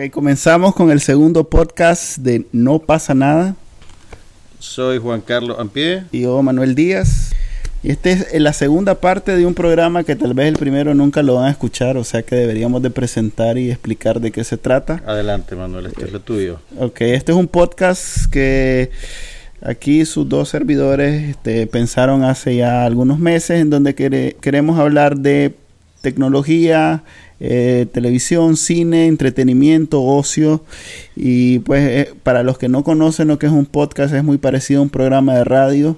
Ok, comenzamos con el segundo podcast de No pasa nada. Soy Juan Carlos Ampie. Y yo, Manuel Díaz. Y esta es la segunda parte de un programa que tal vez el primero nunca lo van a escuchar, o sea que deberíamos de presentar y explicar de qué se trata. Adelante, Manuel, esto es lo tuyo. Ok, este es un podcast que aquí sus dos servidores este, pensaron hace ya algunos meses en donde queremos hablar de tecnología, eh, televisión, cine, entretenimiento, ocio. Y pues eh, para los que no conocen lo que es un podcast, es muy parecido a un programa de radio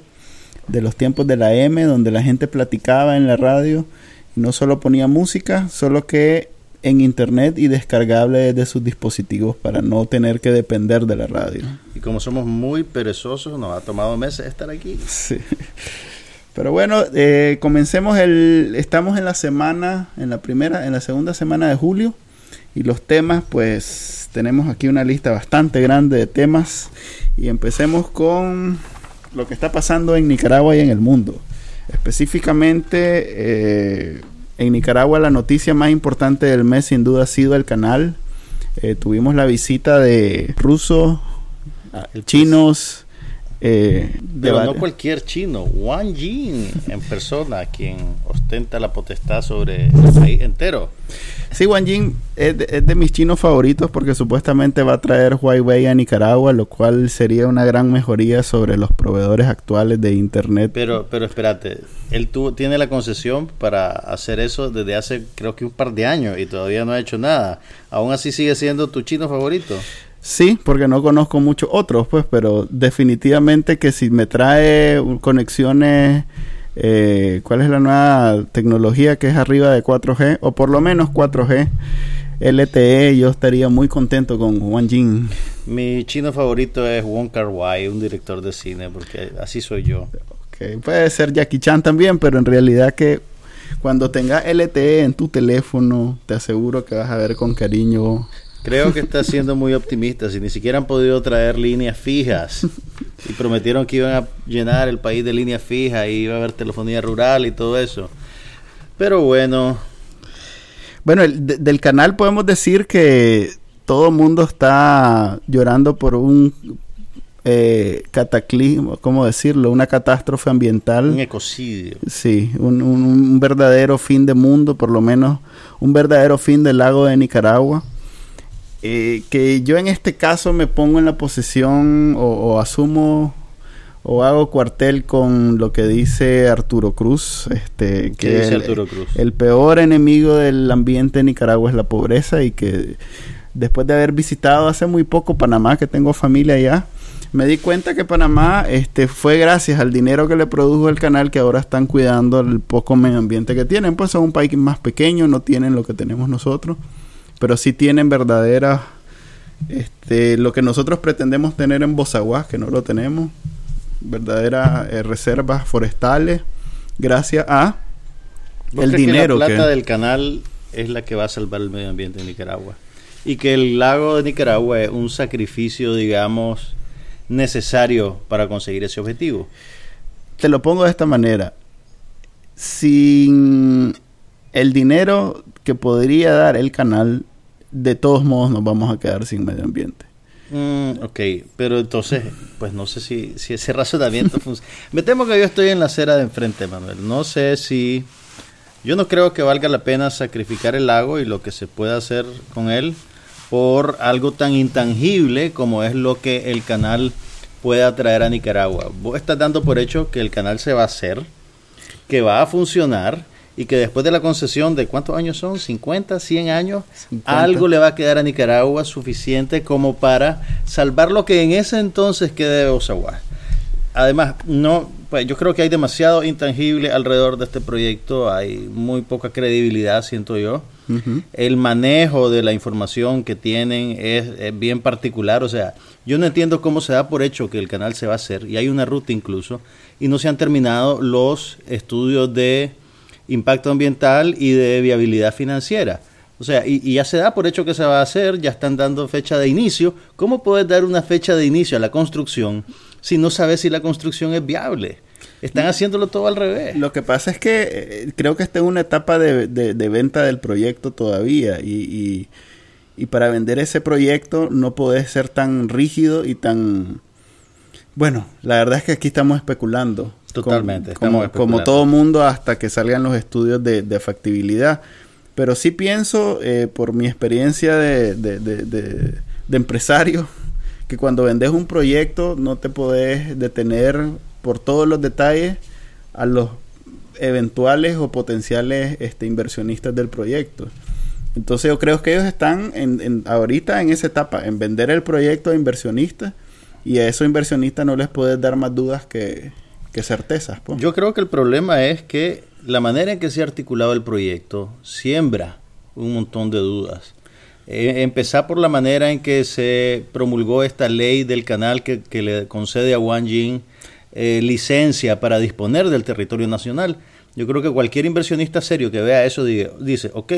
de los tiempos de la M, donde la gente platicaba en la radio y no solo ponía música, solo que en internet y descargable desde sus dispositivos para no tener que depender de la radio. Y como somos muy perezosos, nos ha tomado meses estar aquí. Sí. Pero bueno, eh, comencemos el, estamos en la semana, en la primera, en la segunda semana de julio y los temas, pues tenemos aquí una lista bastante grande de temas y empecemos con lo que está pasando en Nicaragua y en el mundo. Específicamente, eh, en Nicaragua la noticia más importante del mes sin duda ha sido el canal. Eh, tuvimos la visita de rusos, ah, chinos, eh, Pero no cualquier chino, Wang Jin en persona, quien ostenta la potestad sobre el país entero. Sí, Wang Jin es de, mis chinos favoritos porque supuestamente va a traer Huawei a Nicaragua, lo cual sería una gran mejoría sobre los proveedores actuales de Internet. Pero, pero espérate, él tuvo, tiene la concesión para hacer eso desde hace creo que un par de años y todavía no ha hecho nada. Aún así sigue siendo tu chino favorito. Sí, porque no conozco muchos otros, pues, pero definitivamente que si me trae conexiones, eh, ¿cuál es la nueva tecnología que es arriba de 4G? O por lo menos 4G, LTE, yo estaría muy contento con Wang Jin. Mi chino favorito es Wong Kar Wai, un director de cine, porque así soy yo. Okay. Puede ser Jackie Chan también, pero en realidad que cuando tengas LTE en tu teléfono, te aseguro que vas a ver con cariño Creo que está siendo muy optimista. Si ni siquiera han podido traer líneas fijas y prometieron que iban a llenar el país de líneas fijas y iba a haber telefonía rural y todo eso. Pero bueno. Bueno, del canal podemos decir que todo el mundo está llorando por un eh, cataclismo, ¿cómo decirlo? Una catástrofe ambiental. Un ecocidio. Sí, un, un verdadero fin de mundo, por lo menos un verdadero fin del lago de Nicaragua. Eh, que yo en este caso me pongo en la posición o, asumo o hago cuartel con lo que dice Arturo Cruz, este, que dice Arturo Cruz? el peor enemigo del ambiente en Nicaragua es la pobreza y que después de haber visitado hace muy poco Panamá, que tengo familia allá, me di cuenta que Panamá este, fue gracias al dinero que le produjo el canal que ahora están cuidando el poco medio ambiente que tienen. Pues son un país más pequeño, no tienen lo que tenemos nosotros pero sí tienen verdaderas, este, lo que nosotros pretendemos tener en Bozaguas, que no lo tenemos, verdaderas eh, reservas forestales, gracias a el dinero que la plata del canal es la que va a salvar el medio ambiente en Nicaragua y que el lago de Nicaragua es un sacrificio, digamos, necesario para conseguir ese objetivo. Te lo pongo de esta manera. Sin el dinero que podría dar el canal de todos modos nos vamos a quedar sin medio ambiente. Mm, ok, pero entonces, pues no sé si, si ese razonamiento funciona. Me temo que yo estoy en la acera de enfrente, Manuel. No sé si... Yo no creo que valga la pena sacrificar el lago y lo que se pueda hacer con él por algo tan intangible como es lo que el canal pueda traer a Nicaragua. Vos estás dando por hecho que el canal se va a hacer, que va a funcionar y que después de la concesión de cuántos años son, 50, 100 años, algo le va a quedar a Nicaragua suficiente como para salvar lo que en ese entonces quede de Osawa. Además, no, pues yo creo que hay demasiado intangible alrededor de este proyecto, hay muy poca credibilidad, siento yo. El manejo de la información que tienen es, es, bien particular, o sea, yo no entiendo cómo se da por hecho que el canal se va a hacer, y hay una ruta incluso, y no se han terminado los estudios de impacto ambiental y de viabilidad financiera. O sea, y, ya se da por hecho que se va a hacer, ya están dando fecha de inicio. ¿Cómo puedes dar una fecha de inicio a la construcción si no sabes si la construcción es viable? Están haciéndolo todo al revés. Lo que pasa es que eh, creo que está en una etapa de, venta del proyecto todavía y, Y para vender ese proyecto no podés ser tan rígido y tan... Bueno, la verdad es que aquí estamos especulando. Totalmente. Como, como, todo mundo hasta que salgan los estudios de, de factibilidad. Pero sí pienso, eh, por mi experiencia de, de, de, empresario, que cuando vendes un proyecto no te podés detener por todos los detalles a los eventuales o potenciales este, inversionistas del proyecto. Entonces yo creo que ellos están en, ahorita en esa etapa, en vender el proyecto a inversionistas y a esos inversionistas no les puedes dar más dudas que, certezas. Pues. Yo creo que el problema es que la manera en que se ha articulado el proyecto siembra un montón de dudas. Eh, empezar por la manera en que se promulgó esta ley del canal que, le concede a Wang Jing eh, licencia para disponer del territorio nacional. Yo creo que cualquier inversionista serio que vea eso dice, ok,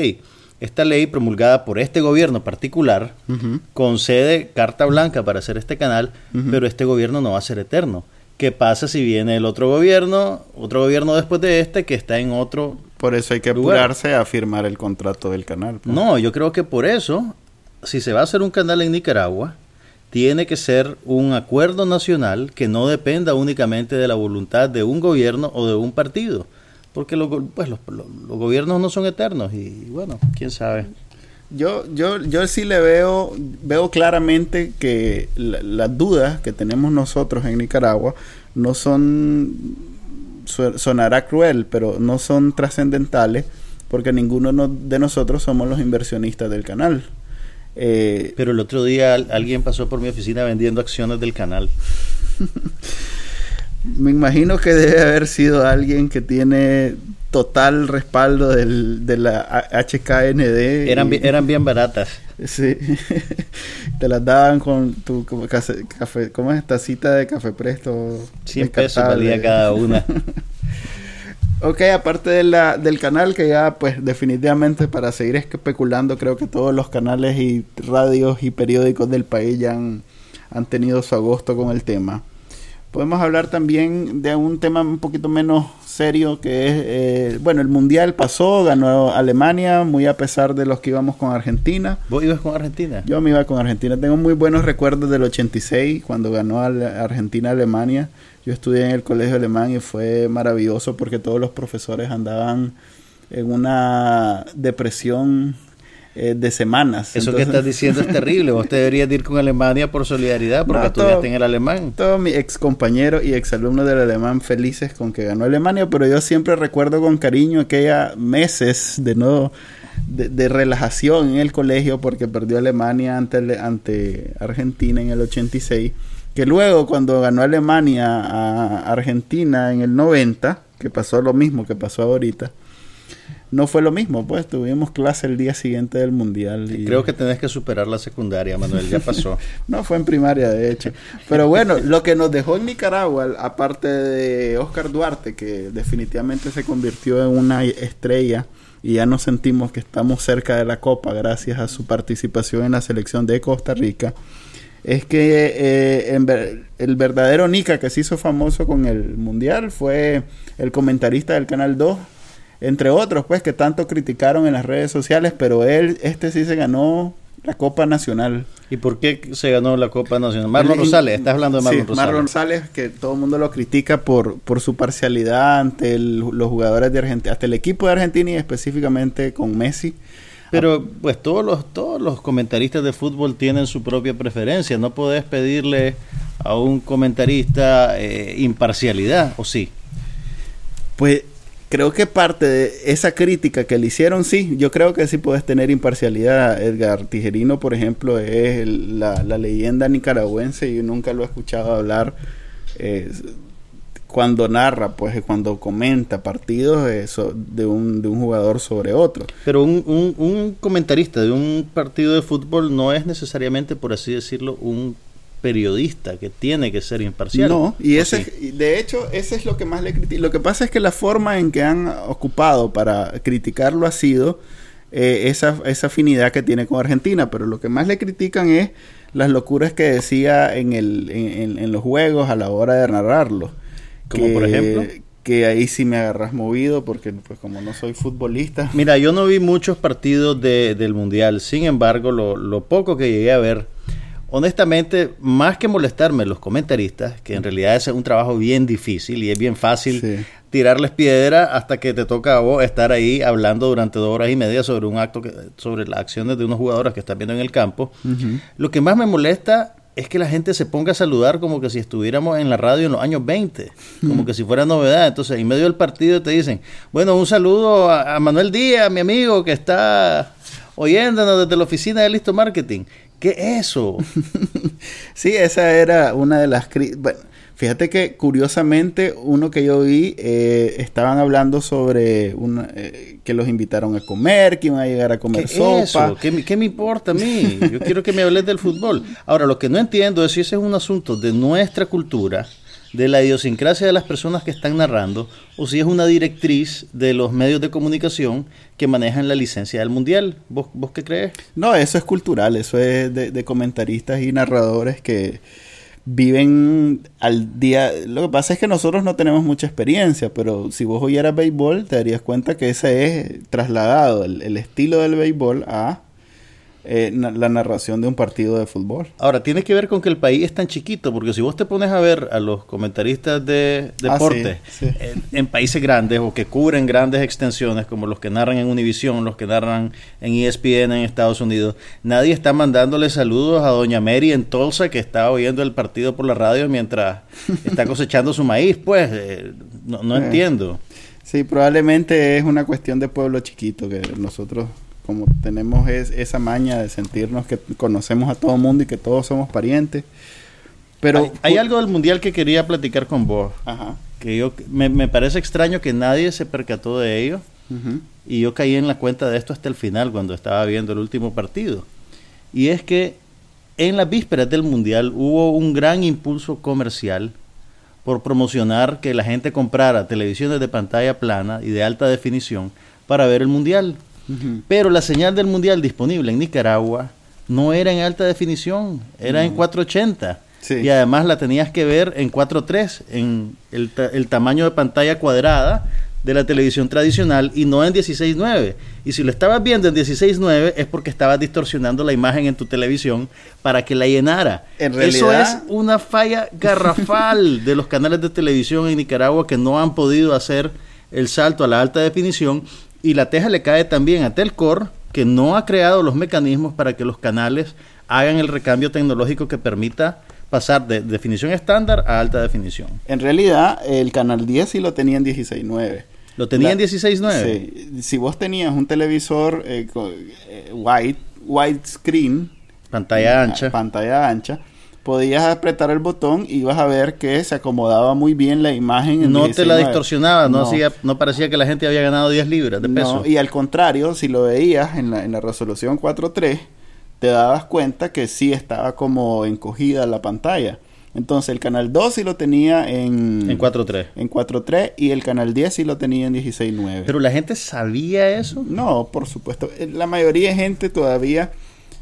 esta ley promulgada por este gobierno particular concede carta blanca para hacer este canal, pero este gobierno no va a ser eterno. ¿Qué pasa si viene el otro gobierno, otro gobierno después de este que está en otro Por eso hay que apurarse a firmar el contrato del canal. Pues. No, yo creo que por eso, si se va a hacer un canal en Nicaragua, tiene que ser un acuerdo nacional que no dependa únicamente de la voluntad de un gobierno o de un partido porque los, pues los, gobiernos no son eternos y bueno, quién sabe. Yo, yo, yo sí le veo, veo claramente que las dudas que tenemos nosotros en Nicaragua no son, sonará cruel, pero no son trascendentales porque ninguno de nosotros somos los inversionistas del canal. Eh, pero el otro día alguien pasó por mi oficina vendiendo acciones del canal. Me imagino que debe haber sido alguien que tiene total respaldo del, de la HKND. Eran, eran bien baratas. Sí. Te las daban con tu café, ¿cómo es? Tacita de café presto. 100 pesos valía cada una. ok, aparte de la, del canal que ya pues definitivamente para seguir especulando creo que todos los canales y radios y periódicos del país ya han, han tenido su agosto con el tema. Podemos hablar también de un tema un poquito menos serio que es, eh, bueno, el Mundial pasó, ganó Alemania, muy a pesar de los que íbamos con Argentina. ¿Vos ibas con Argentina? Yo me iba con Argentina. Tengo muy buenos recuerdos del 86, cuando ganó Argentina-Alemania. Yo estudié en el colegio alemán y fue maravilloso porque todos los profesores andaban en una depresión eh, de semanas. Eso que estás diciendo es terrible. Vos te deberías ir con Alemania por solidaridad porque estudiaste en el alemán. Todos mis ex compañeros y ex alumnos del alemán felices con que ganó Alemania, pero yo siempre recuerdo con cariño aquella meses de no de, relajación en el colegio porque perdió Alemania ante, ante Argentina en el 86. Que luego cuando ganó Alemania a Argentina en el 90, que pasó lo mismo que pasó ahorita, no fue lo mismo, pues tuvimos clase el día siguiente del mundial. Y... Creo que tenés que superar la secundaria, Manuel, ya pasó. no, fue en primaria, de hecho. Pero bueno, lo que nos dejó en Nicaragua, aparte de Oscar Duarte, que definitivamente se convirtió en una estrella y ya nos sentimos que estamos cerca de la Copa gracias a su participación en la selección de Costa Rica, es que eh, el verdadero Nica que se hizo famoso con el mundial fue el comentarista del Canal 2, entre otros, pues, que tanto criticaron en las redes sociales, pero él, este sí se ganó la Copa Nacional. ¿Y por qué se ganó la Copa Nacional? Marlon Rosales, estás hablando de Marlon sí, Rosales. Marlon Rosales, que todo el mundo lo critica por, por su parcialidad ante los jugadores de Argentina, hasta el equipo de Argentina y específicamente con Messi. Pero pues todos los, todos los comentaristas de fútbol tienen su propia preferencia. No podés pedirle a un comentarista eh, imparcialidad, ¿o sí? Pues creo que parte de esa crítica que le hicieron, sí, yo creo que sí puedes tener imparcialidad. Edgar Tijerino, por ejemplo, es la, leyenda nicaragüense y yo nunca lo he escuchado hablar eh, cuando narra, pues cuando comenta partidos de, un, de un jugador sobre otro. Pero un, un, un comentarista de un partido de fútbol no es necesariamente, por así decirlo, un periodista que tiene que ser imparcial. No, y ese, de hecho, ese es lo que más le critico. Lo que pasa es que la forma en que han ocupado para criticarlo ha sido eh, esa, esa afinidad que tiene con Argentina, pero lo que más le critican es las locuras que decía en, el, en, los juegos a la hora de narrarlo. Como por ejemplo. que ahí sí me agarras movido porque pues como no soy futbolista. Mira, yo no vi muchos partidos de, del Mundial, sin embargo, lo, lo, poco que llegué a ver, honestamente, más que molestarme los comentaristas, que en realidad es un trabajo bien difícil y es bien fácil sí. tirarles piedra hasta que te toca a vos estar ahí hablando durante dos horas y media sobre un acto, que, sobre las acciones de unos jugadores que están viendo en el campo. Uh -huh. Lo que más me molesta es que la gente se ponga a saludar como que si estuviéramos en la radio en los años 20, como que si fuera novedad. Entonces, en medio del partido te dicen, bueno, un saludo a, a Manuel Díaz, mi amigo que está oyéndonos desde la oficina de Listo Marketing. ¿Qué es eso? sí, esa era una de las... Bueno, fíjate que curiosamente uno que yo vi eh, estaban hablando sobre una, eh, que los invitaron a comer, que iban a llegar a comer ¿Qué sopa. Eso? ¿Qué, ¿Qué, me importa a mí? Yo quiero que me hables del fútbol. Ahora, lo que no entiendo es si ese es un asunto de nuestra cultura, de la idiosincrasia de las personas que están narrando, o si es una directriz de los medios de comunicación que manejan la licencia del mundial. ¿Vos, vos qué crees? No, eso es cultural, eso es de, comentaristas y narradores que viven al día. Lo que pasa es que nosotros no tenemos mucha experiencia, pero si vos oyeras béisbol, te darías cuenta que ese es trasladado, el, el estilo del béisbol a eh, la narración de un partido de fútbol. Ahora, tiene que ver con que el país es tan chiquito, porque si vos te pones a ver a los comentaristas de deporte ah, sí, sí. En, en, países grandes o que cubren grandes extensiones, como los que narran en Univision, los que narran en ESPN en Estados Unidos, nadie está mandándole saludos a Doña Mary en Tulsa, que está oyendo el partido por la radio mientras está cosechando su maíz. Pues, eh, no, no eh. entiendo. Sí, probablemente es una cuestión de pueblo chiquito que nosotros como tenemos es, esa maña de sentirnos que conocemos a todo el mundo y que todos somos parientes. Pero hay, hay algo del mundial que quería platicar con vos. Ajá. Que yo me, me, parece extraño que nadie se percató de ello. Uh -huh. Y yo caí en la cuenta de esto hasta el final cuando estaba viendo el último partido. Y es que en las vísperas del mundial hubo un gran impulso comercial por promocionar que la gente comprara televisiones de pantalla plana y de alta definición para ver el mundial. Uh -huh. Pero la señal del mundial disponible en Nicaragua no era en alta definición, era uh -huh. en 480. Sí. Y además la tenías que ver en 4.3, en el, el, tamaño de pantalla cuadrada de la televisión tradicional y no en 16.9. Y si lo estabas viendo en 16.9 es porque estabas distorsionando la imagen en tu televisión para que la llenara. En realidad, Eso es una falla garrafal de los canales de televisión en Nicaragua que no han podido hacer el salto a la alta definición y la teja le cae también a Telcor, que no ha creado los mecanismos para que los canales hagan el recambio tecnológico que permita pasar de definición estándar a alta definición. En realidad, el canal 10 sí lo tenía en 16.9. ¿Lo tenía en 16.9? Sí. Si vos tenías un televisor eh, eh, widescreen, pantalla ancha, pantalla ancha, podías apretar el botón y ibas a ver que se acomodaba muy bien la imagen. En no 19. te la distorsionaba, no, no. Hacía, no, parecía que la gente había ganado 10 libras de peso. No, y al contrario, si lo veías en la, en la resolución 4.3, te dabas cuenta que sí estaba como encogida la pantalla. Entonces el canal 2 sí lo tenía en... En 4.3. En 4.3 y el canal 10 sí lo tenía en 16.9. ¿Pero la gente sabía eso? No, por supuesto. Eh, La mayoría de gente todavía...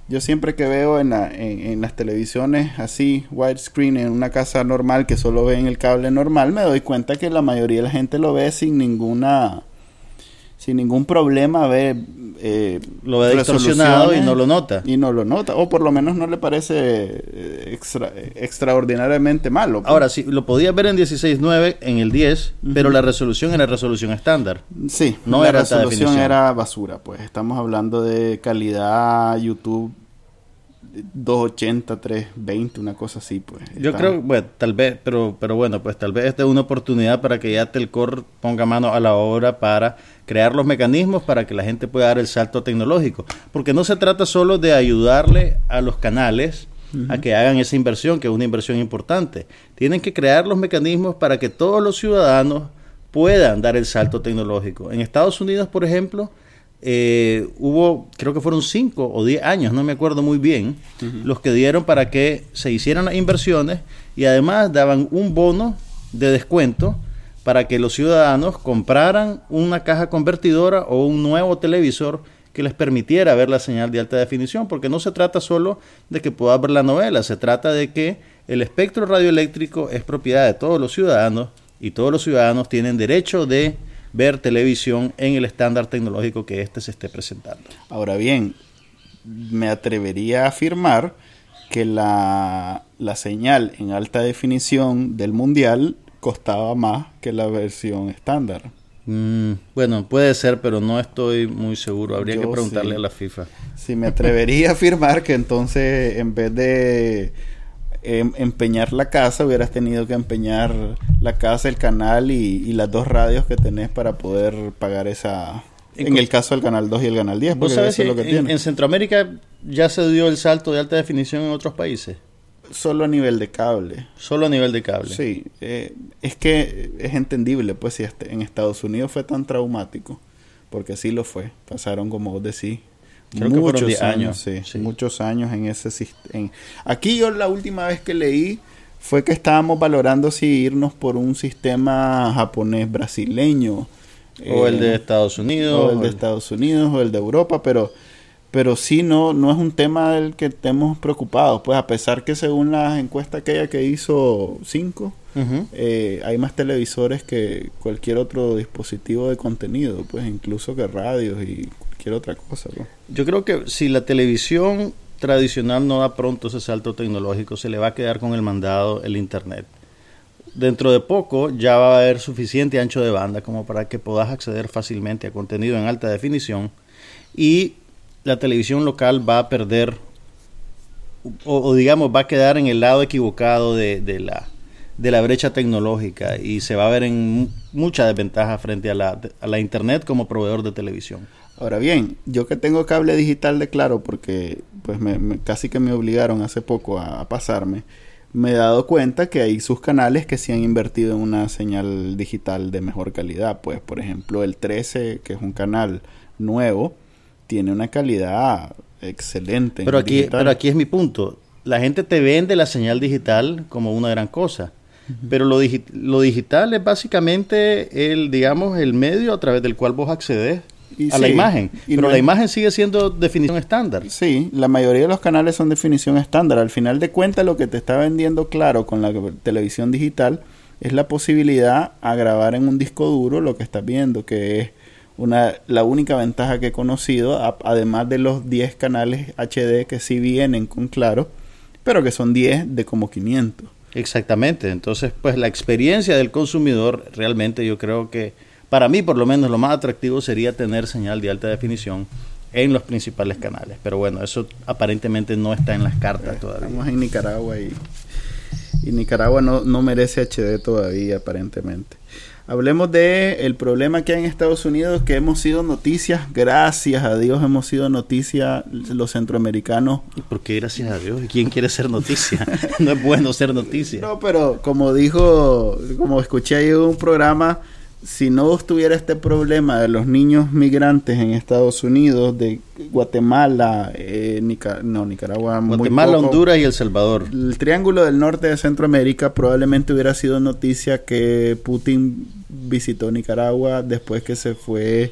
Yo siempre que veo en, la, en, en, las televisiones así, widescreen, en una casa normal que solo ve en el cable normal, me doy cuenta que la mayoría de la gente lo ve sin ninguna sin ningún problema ve eh, lo ve distorsionado y no lo nota y no lo nota o por lo menos no le parece eh, extra, extraordinariamente malo pues. ahora sí lo podía ver en 16.9 en el 10 uh -huh. pero la resolución era resolución estándar sí no la era resolución era basura pues estamos hablando de calidad YouTube 280, 320, una cosa así, pues. Yo está... creo, bueno, tal vez, pero, pero bueno, pues tal vez esta es una oportunidad para que ya Telcor ponga mano a la obra para crear los mecanismos para que la gente pueda dar el salto tecnológico. Porque no se trata solo de ayudarle a los canales uh -huh. a que hagan esa inversión, que es una inversión importante. Tienen que crear los mecanismos para que todos los ciudadanos puedan dar el salto tecnológico. En Estados Unidos, por ejemplo, eh, hubo, creo que fueron 5 o 10 años, no me acuerdo muy bien, uh -huh. los que dieron para que se hicieran las inversiones y además daban un bono de descuento para que los ciudadanos compraran una caja convertidora o un nuevo televisor que les permitiera ver la señal de alta definición, porque no se trata solo de que puedas ver la novela, se trata de que el espectro radioeléctrico es propiedad de todos los ciudadanos y todos los ciudadanos tienen derecho de ver televisión en el estándar tecnológico que éste se esté presentando. Ahora bien, me atrevería a afirmar que la, la señal en alta definición del mundial costaba más que la versión estándar. Mm, bueno, puede ser, pero no estoy muy seguro. Habría Yo que preguntarle sí. a la FIFA. Sí, me atrevería a afirmar que entonces en vez de em, empeñar la casa, hubieras tenido que empeñar la casa, el canal y, y las dos radios que tenés para poder pagar esa... En el caso del canal 2 y el canal 10, ¿Vos porque sabés eso es si lo que en, tiene. en Centroamérica ya se dio el salto de alta definición en otros países? Solo a nivel de cable. Solo a nivel de cable. Sí, eh, es que es entendible, pues, si este- en Estados Unidos fue tan traumático, porque sí lo fue. Pasaron, como vos decís, Creo que fueron 10 años, sí, sí. muchos años en ese sistema. Aquí yo la última vez que leí fue que estábamos valorando si irnos por un sistema japonés brasileño. O eh, el de Estados Unidos. o el de Estados Unidos o el de Europa, pero pero sí no no es un tema del que estemos preocupados, pues a pesar que según la encuesta aquella que hizo 5 Ujú. eh, hay más televisores que cualquier otro dispositivo de contenido, pues incluso que radios y cualquier otra cosa. pues. Yo creo que si la televisión tradicional no da pronto ese salto tecnológico, se le va a quedar con el mandado el Internet. Dentro de poco ya va a haber suficiente ancho de banda como para que puedas acceder fácilmente a contenido en alta definición y la televisión local va a perder o, digamos va a quedar en el lado equivocado de, de la de la brecha tecnológica y se va a ver en mu- mucha desventaja frente a la, a la internet como proveedor de televisión. Ahora bien, yo que tengo cable digital de Claro, porque pues me, casi que me obligaron hace poco a, a pasarme, me he dado cuenta que hay sus canales que sí han invertido en una señal digital de mejor calidad. Pues, por ejemplo, el 13, que es un canal nuevo, tiene una calidad excelente. en Pero aquí, digital. pero aquí es mi punto. La gente te vende la señal digital como una gran cosa. Pero lo, digi- lo digital es básicamente el, digamos, el medio a través del cual vos accedes Y a la imagen. y Pero no la imagen sigue siendo definición estándar. Sí, la mayoría de los canales son definición estándar. Al final de cuentas, lo que te está vendiendo claro con la televisión digital es la posibilidad a grabar en un disco duro lo que estás viendo, que es una la única ventaja que he conocido, a- además de los 10 canales HD que sí vienen con claro, pero que son 10 de como 500. Exactamente. Entonces, pues la experiencia del consumidor realmente yo creo que, para mí por lo menos, lo más atractivo sería tener señal de alta definición en los principales canales. Pero bueno, eso aparentemente no está en las cartas todavía. Estamos en Nicaragua y, y Nicaragua no, no merece HD todavía, aparentemente. Hablemos de el problema que hay en Estados Unidos, que hemos sido noticias, gracias a Dios hemos sido noticias los centroamericanos. ¿Y por qué gracias a Dios? ¿Y ¿Quién quiere ser noticia? no es bueno ser noticia. No, pero como dijo, como escuché ahí en un programa, si no estuviera este problema de los niños migrantes en Estados Unidos, de Guatemala, eh, Nica- no, Nicaragua, Guatemala, poco, Honduras y El Salvador. El triángulo del norte de Centroamérica probablemente hubiera sido noticia que Putin visitó Nicaragua después que se fue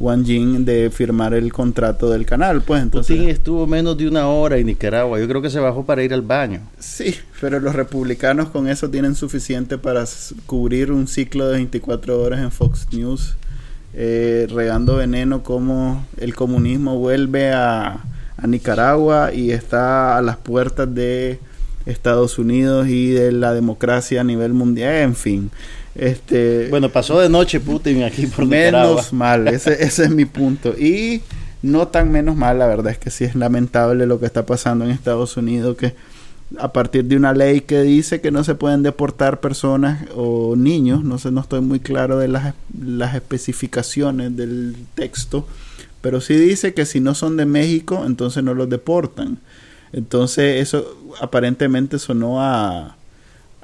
Wang Jing de firmar el contrato del canal, pues entonces Putin estuvo menos de una hora en Nicaragua. Yo creo que se bajó para ir al baño. sí, pero los republicanos con eso tienen suficiente para cubrir un ciclo de 24 horas en Fox News eh, regando veneno como el comunismo vuelve a, a Nicaragua y está a las puertas de Estados Unidos y de la democracia a nivel mundial, en fin. Este, Bueno, pasó de noche Putin aquí por Nicaragua. menos mal, ese, ese es mi punto. Y no tan menos mal, la verdad es que sí es lamentable lo que está pasando en Estados Unidos, que a partir de una ley que dice que no se pueden deportar personas o niños, no sé, no estoy muy claro de las, las especificaciones del texto, pero sí dice que si no son de México, entonces no los deportan. Entonces eso aparentemente sonó a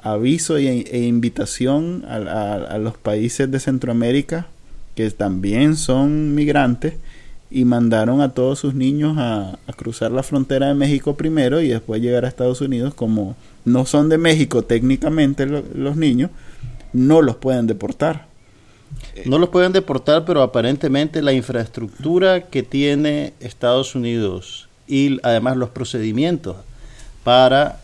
aviso e, invitación a, los países de Centroamérica que también son migrantes y mandaron a todos sus niños a, cruzar la frontera de México primero y después llegar a Estados Unidos como no son de México técnicamente lo- los niños no los pueden deportar. No los pueden deportar, pero aparentemente la infraestructura que tiene Estados Unidos y además los procedimientos para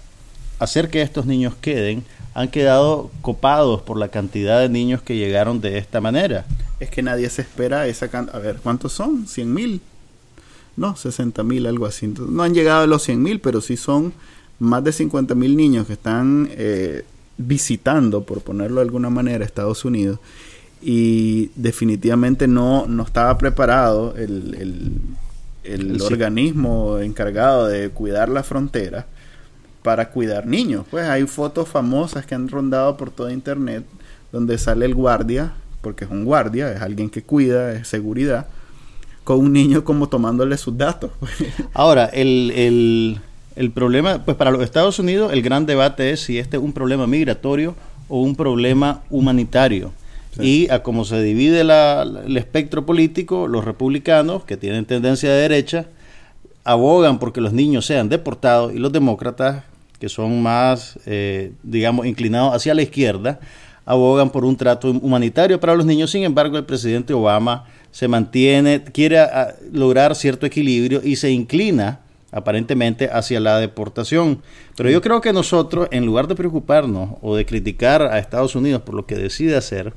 hacer que estos niños queden han quedado copados por la cantidad de niños que llegaron de esta manera. Es que nadie se espera esa cantidad. A ver, ¿cuántos son? ¿100 mil? No, 60 mil, algo así. no han llegado a los 100 mil, pero sí son más de 50 mil niños que están eh, visitando, por ponerlo de alguna manera, Estados Unidos. Y definitivamente no, no estaba preparado el, el, organismo encargado de cuidar la frontera para cuidar niños. Pues hay fotos famosas que han rondado por toda internet donde sale el guardia, porque es un guardia, es alguien que cuida, es seguridad, con un niño como tomándole sus datos. Ahora, el, el, problema, pues para los Estados Unidos el gran debate es si este es un problema migratorio o un problema humanitario. Y a como se divide el espectro político, los republicanos, que tienen tendencia de derecha, abogan porque los niños sean deportados y los demócratas, que son más, eh, digamos, inclinados hacia la izquierda, abogan por un trato humanitario para los niños. Sin embargo, el presidente Obama se mantiene, quiere ah, lograr cierto equilibrio y se inclina aparentemente hacia la deportación. Pero yo creo que nosotros, en lugar de preocuparnos o de criticar a Estados Unidos por lo que decide hacer,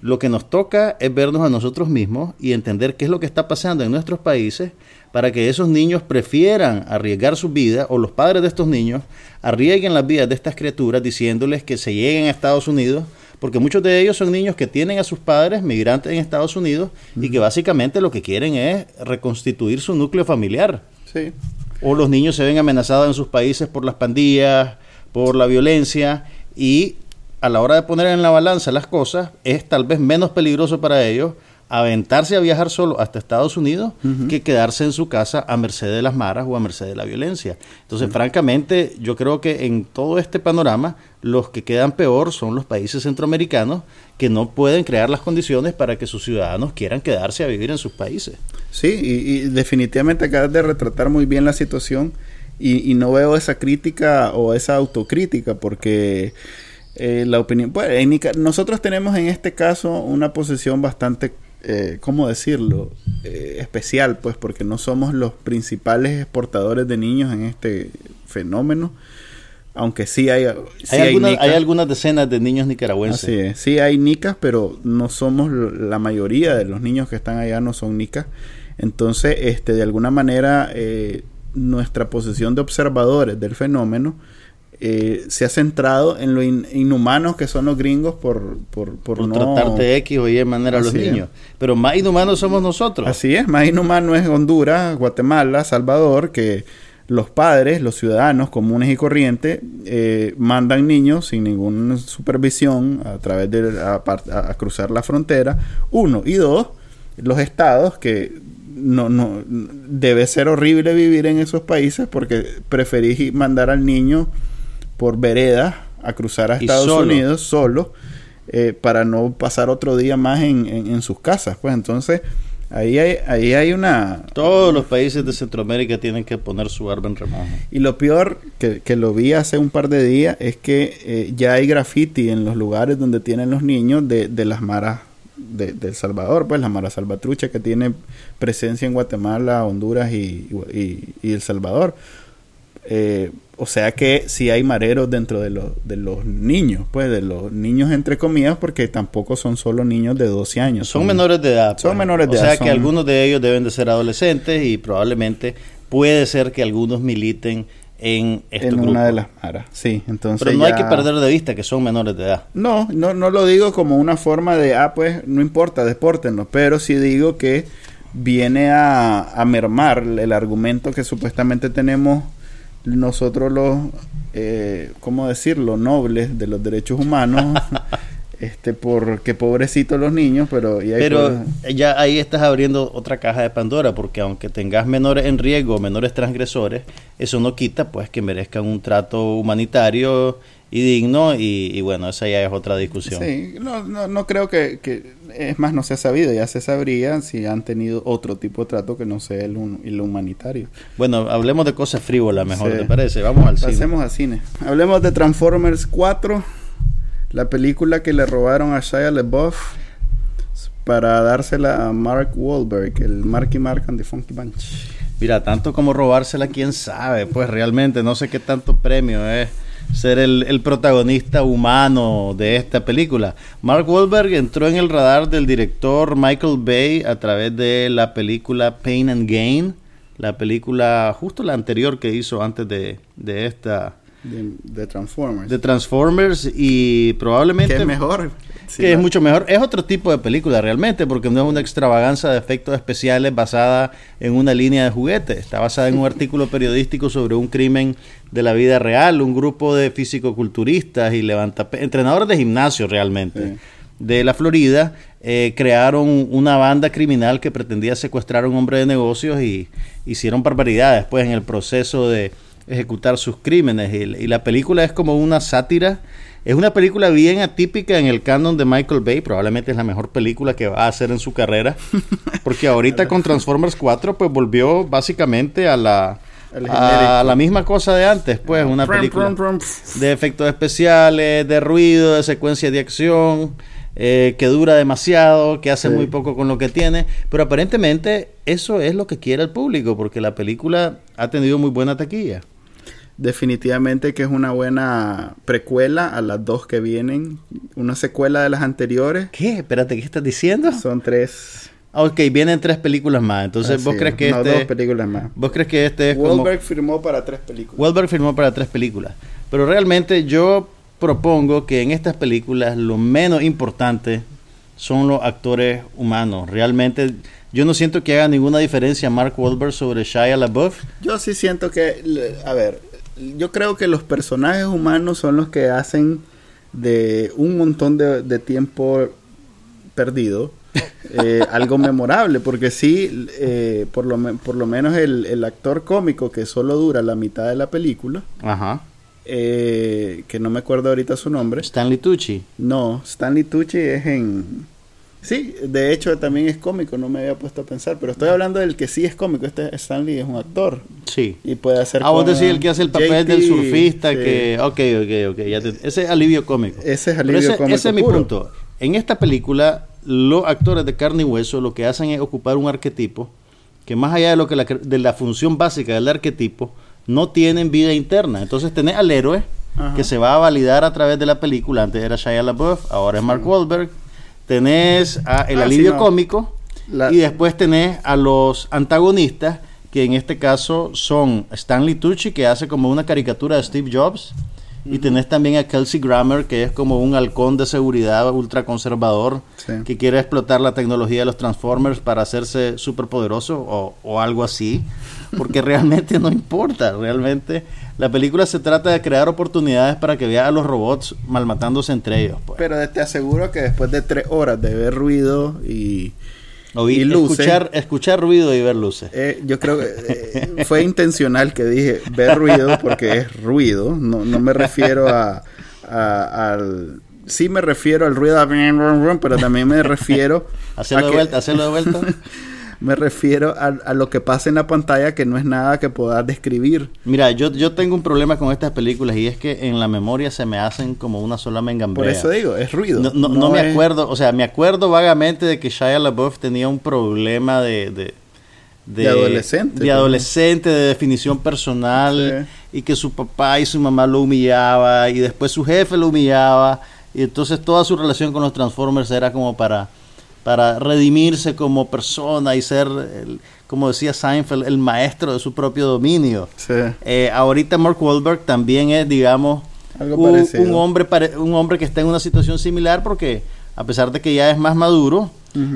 lo que nos toca es vernos a nosotros mismos y entender qué es lo que está pasando en nuestros países para que esos niños prefieran arriesgar su vida o los padres de estos niños arriesguen las vidas de estas criaturas diciéndoles que se lleguen a Estados Unidos porque muchos de ellos son niños que tienen a sus padres migrantes en Estados Unidos y que básicamente lo que quieren es reconstituir su núcleo familiar. Sí. O los niños se ven amenazados en sus países por las pandillas, por la violencia y a la hora de poner en la balanza las cosas es tal vez menos peligroso para ellos aventarse a viajar solo hasta Estados Unidos que quedarse en su casa a merced de las maras o a merced de la violencia. Entonces, francamente, yo creo que en todo este panorama, los que quedan peor son los países centroamericanos que no pueden crear las condiciones para que sus ciudadanos quieran quedarse a vivir en sus países. Sí, y, definitivamente acabas de retratar muy bien la situación y, no veo esa crítica o esa autocrítica porque... Eh, la opinión. Pues, nosotros tenemos en este caso una posición bastante eh, ¿cómo decirlo? Eh, especial, pues, porque no somos los principales exportadores de niños en este fenómeno. Aunque sí hay... hay, algunas, decenas de niños nicaragüenses. sí hay nicas, pero no somos la mayoría de los niños que están allá no son nicas. Entonces, este, de alguna manera, eh, nuestra posición de observadores del fenómeno eh, se ha centrado en lo inhumanos que son los gringos por, por, por, no tratarte de X o Y manera a los niños. Pero más inhumanos somos nosotros. Así es, más inhumano es Honduras, Guatemala, Salvador, que los padres, los ciudadanos comunes y corrientes, eh, mandan niños sin ninguna supervisión a través de a, cruzar la frontera. Uno y dos, los estados que no, no debe ser horrible vivir en esos países porque preferís mandar al niño por vereda a cruzar a Estados Unidos solo eh, para no pasar otro día más en, en, sus casas. Pues entonces ahí hay, ahí hay una... Todos los países de Centroamérica tienen que poner su arma en remojo. Y lo peor, que, que, lo vi hace un par de días, es que eh, ya hay graffiti en los lugares donde tienen los niños de, de las maras de, El Salvador, pues la Mara Salvatrucha que tiene presencia en Guatemala, Honduras y, y, y El Salvador. Eh, o sea que si hay mareros dentro de, los de los niños, pues de los niños entre comillas, porque tampoco son solo niños de 12 años. Son, menores de edad. Son pues. menores de edad. O sea que algunos de ellos deben de ser adolescentes y probablemente puede ser que algunos militen en en una de las maras. Sí, entonces Pero no hay que perder de vista que son menores de edad. No, no, no lo digo como una forma de, ah, pues no importa, despórtenlo, pero sí digo que viene a, a mermar el argumento que supuestamente tenemos nosotros los, eh, ¿cómo decirlo?, nobles de los derechos humanos, este, porque pobrecitos los niños, pero... pero ya ahí estás abriendo otra caja de Pandora, porque aunque tengas menores en riesgo, menores transgresores, eso no quita pues que merezcan un trato humanitario y digno y, bueno, esa ya es otra discusión. Sí, no, no, no creo que, que, es más, no se ha sabido, ya se sabría si han tenido otro tipo de trato que no sea el, humanitario. Bueno, hablemos de cosas frívolas mejor, ¿te parece? Vamos al cine. Pasemos al cine. Hablemos de Transformers 4, la película que le robaron a Shia LaBeouf para dársela a Mark Wahlberg, el Marky Mark and the Funky Bunch. Mira, tanto como robársela, quién sabe, pues realmente no sé qué tanto premio es ser el, el, protagonista humano de esta película. Mark Wahlberg entró en el radar del director Michael Bay a través de la película Pain and Gain, la película justo la anterior que hizo antes de, de esta de, de, Transformers. De Transformers y probablemente... Que es mejor. Sí, que es mucho mejor. Es otro tipo de película realmente, porque no es una extravaganza de efectos especiales basada en una línea de juguetes. Está basada en un artículo periodístico sobre un crimen de la vida real, un grupo de fisicoculturistas y levanta entrenadores de gimnasio realmente. Sí. De la Florida eh, crearon una banda criminal que pretendía secuestrar a un hombre de negocios y hicieron barbaridades pues en el proceso de ejecutar sus crímenes. Y, y, la película es como una sátira. Es una película bien atípica en el canon de Michael Bay. Probablemente es la mejor película que va a hacer en su carrera. Porque ahorita con Transformers 4 pues volvió básicamente a la... A la misma cosa de antes, pues, una película de efectos especiales, de ruido, de secuencia de acción, eh, que dura demasiado, que hace sí. muy poco con lo que tiene, pero aparentemente eso es lo que quiere el público, porque la película ha tenido muy buena taquilla. Definitivamente que es una buena precuela a las dos que vienen, una secuela de las anteriores. ¿Qué? Espérate, ¿qué estás diciendo? Son tres. Ok, vienen tres películas más. Entonces, Así ¿vos crees es. que no, este... dos películas más. ¿Vos crees que este es Wahlberg como... firmó para tres películas. Wahlberg firmó para tres películas. Pero realmente yo propongo que en estas películas lo menos importante son los actores humanos. Realmente yo no siento que haga ninguna diferencia Mark Wahlberg sobre Shia LaBeouf. Yo sí siento que, a ver, yo creo que los personajes humanos son los que hacen de un montón de, de tiempo perdido eh, algo memorable, porque sí, eh, por, lo, por lo menos el, el, actor cómico que solo dura la mitad de la película, Ajá. eh, que no me acuerdo ahorita su nombre. Stanley Tucci. No, Stanley Tucci es en... Sí, de hecho también es cómico, no me había puesto a pensar, pero estoy hablando del que sí es cómico, este Stanley es un actor. Sí. Y puede hacer... Ah, vos decís el que hace el papel JT, del surfista sí. que... Ok, ok, ok. Ya te- ese es alivio cómico. Ese es alivio ese, cómico ese es mi puro. punto. En esta película, los actores de carne y hueso lo que hacen es ocupar un arquetipo que más allá de lo que la, de la función básica del arquetipo, no tienen vida interna. Entonces tenés al héroe Ajá. que se va a validar a través de la película. Antes era Shia LaBeouf, ahora es Mark Wahlberg. Tenés a el Ah, sí, alivio no. cómico La- y después tenés a los antagonistas que en este caso son Stanley Tucci que hace como una caricatura de Steve Jobs y tenés también a Kelsey Grammer que es como un halcón de seguridad ultraconservador Sí. que quiere explotar la tecnología de los Transformers para hacerse superpoderoso o, o algo así porque realmente no importa realmente la película se trata de crear oportunidades para que vean a los robots malmatándose entre ellos pues. Pero te aseguro que después de tres horas de ver ruido y... Luces. escuchar, escuchar ruido y ver luces eh, yo creo que eh, fue intencional que dije ver ruido porque es ruido. No, no me refiero a, a- al... Sí me refiero al ruido, pero también me refiero... hacerlo de vuelta hacerlo de vuelta Me refiero a, a lo que pasa en la pantalla que no es nada que puedas describir. Mira, yo, yo tengo un problema con estas películas y es que en la memoria se me hacen como una sola mengambrea. Por eso digo, es ruido. no, no, no me es- acuerdo, o sea, me acuerdo vagamente de que Shia LaBeouf tenía un problema de... de De adolescente, de ¿no? adolescente, de definición personal, y que su papá y su mamá lo humillaba, y después su jefe lo humillaba, y entonces toda su relación con los Transformers era como para, para redimirse como persona y ser, el- como decía Seinfeld, el maestro de su propio dominio. Sí. Eh, ahorita Mark Wahlberg también es, digamos, Algo un, un hombre pare- un hombre que está en una situación similar porque a pesar de que ya es más maduro,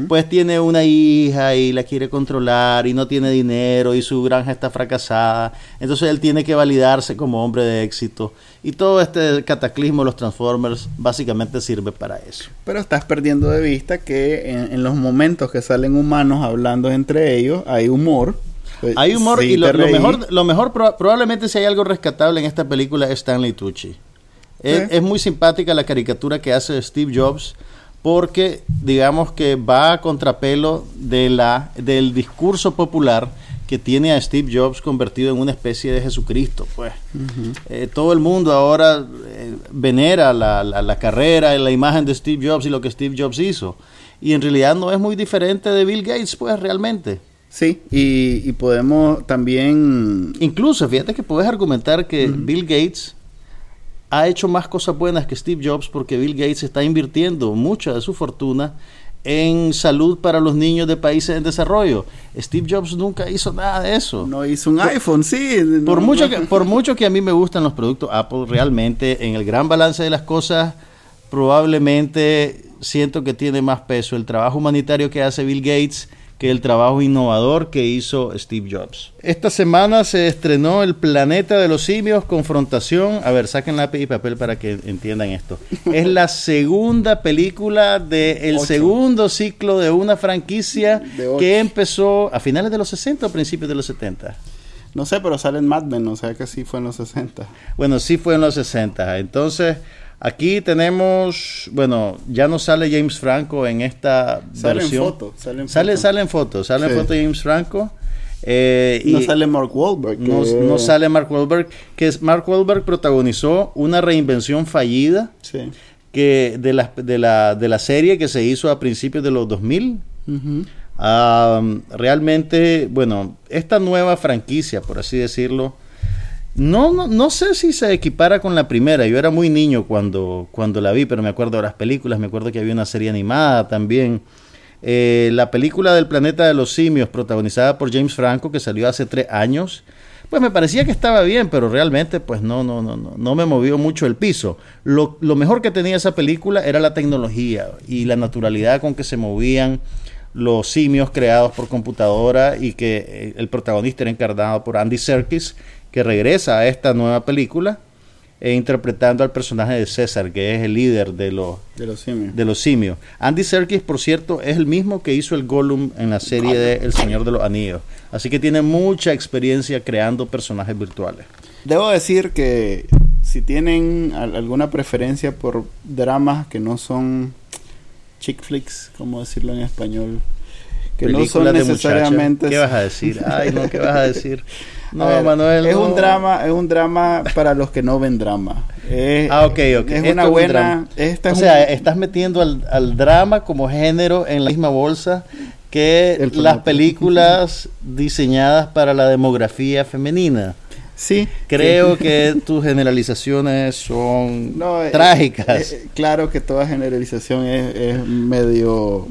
Pues tiene una hija y la quiere controlar y no tiene dinero y su granja está fracasada. Entonces él tiene que validarse como hombre de éxito. Y todo este cataclismo de los Transformers básicamente sirve para eso. Pero estás perdiendo de vista que en, en los momentos que salen humanos hablando entre ellos hay humor. Pues, Hay humor sí y lo, mejor, lo mejor proba- probablemente si hay algo rescatable en esta película es Stanley Tucci. Sí. es muy simpática la caricatura que hace Steve Jobs porque digamos que va a contrapelo de la, del discurso popular que tiene a Steve Jobs convertido en una especie de Jesucristo. Pues Eh, todo el mundo ahora eh, venera la, la, la carrera y la imagen de Steve Jobs y lo que Steve Jobs hizo. Y en realidad no es muy diferente de Bill Gates, pues realmente. Sí, y, y podemos también... Incluso, fíjate que puedes argumentar que Bill Gates ha hecho más cosas buenas que Steve Jobs porque Bill Gates está invirtiendo mucha de su fortuna en salud para los niños de países en desarrollo. Steve Jobs nunca hizo nada de eso. No hizo un iPhone, sí. Por, mucho que, por mucho que a mí me gustan los productos Apple, realmente en el gran balance de las cosas, probablemente siento que tiene más peso el trabajo humanitario que hace Bill Gates que el trabajo innovador que hizo Steve Jobs. Esta semana se estrenó El Planeta de los Simios, Confrontación. A ver, saquen lápiz y papel para que entiendan esto. Es la segunda película del Ocho. segundo ciclo de una franquicia De que empezó a finales de los 60 o principios de los 70. No sé, pero sale en Mad Men, o sea que sí fue en los 60. Bueno, sí fue en los 60. Entonces, aquí tenemos, bueno, ya no sale James Franco en esta Sale en versión. foto, sale en Sale, foto. sale en foto, sale Sí. en foto James Franco. eh, No y sale Mark Wahlberg. no, que- no sale Mark Wahlberg, que es Mark Wahlberg protagonizó una reinvención fallida Sí. que de la, de la, de la serie que se hizo a principios de los 2000. Ujú. Ah, realmente, bueno, esta nueva franquicia, por así decirlo, no, no, no sé si se equipara con la primera. Yo era muy niño cuando, cuando la vi, pero me acuerdo de las películas, me acuerdo que había una serie animada también. Eh, la película del planeta de los simios, protagonizada por James Franco, que salió hace tres años, pues me parecía que estaba bien, pero realmente pues no, no, no, no, no me movió mucho el piso. Lo, lo mejor que tenía esa película era la tecnología y la naturalidad con que se movían los simios creados por computadora y que eh, el protagonista era encarnado por Andy Serkis, que regresa a esta nueva película eh, interpretando al personaje de César, que es el líder de los De los simios. de los simios. Andy Serkis, por cierto, es el mismo que hizo el Gollum en la serie de El Señor de los Anillos. Así que tiene mucha experiencia creando personajes virtuales. Debo decir que si tienen al- alguna preferencia por dramas que no son chick flicks, como decirlo en español, que no son necesariamente ¿Qué vas a decir? Ay, no, ¿qué vas a decir? No, ver, Manuel. es no. un drama, es un drama para los que no ven drama. Es- Ah, ok, ok. Es una un buena, drama. esta o es sea, un- estás metiendo al, al drama como género en la misma bolsa que El las películas diseñadas para la demografía femenina. sí, Creo que tus generalizaciones son No, eh, trágicas. eh, claro que toda generalización es, es medio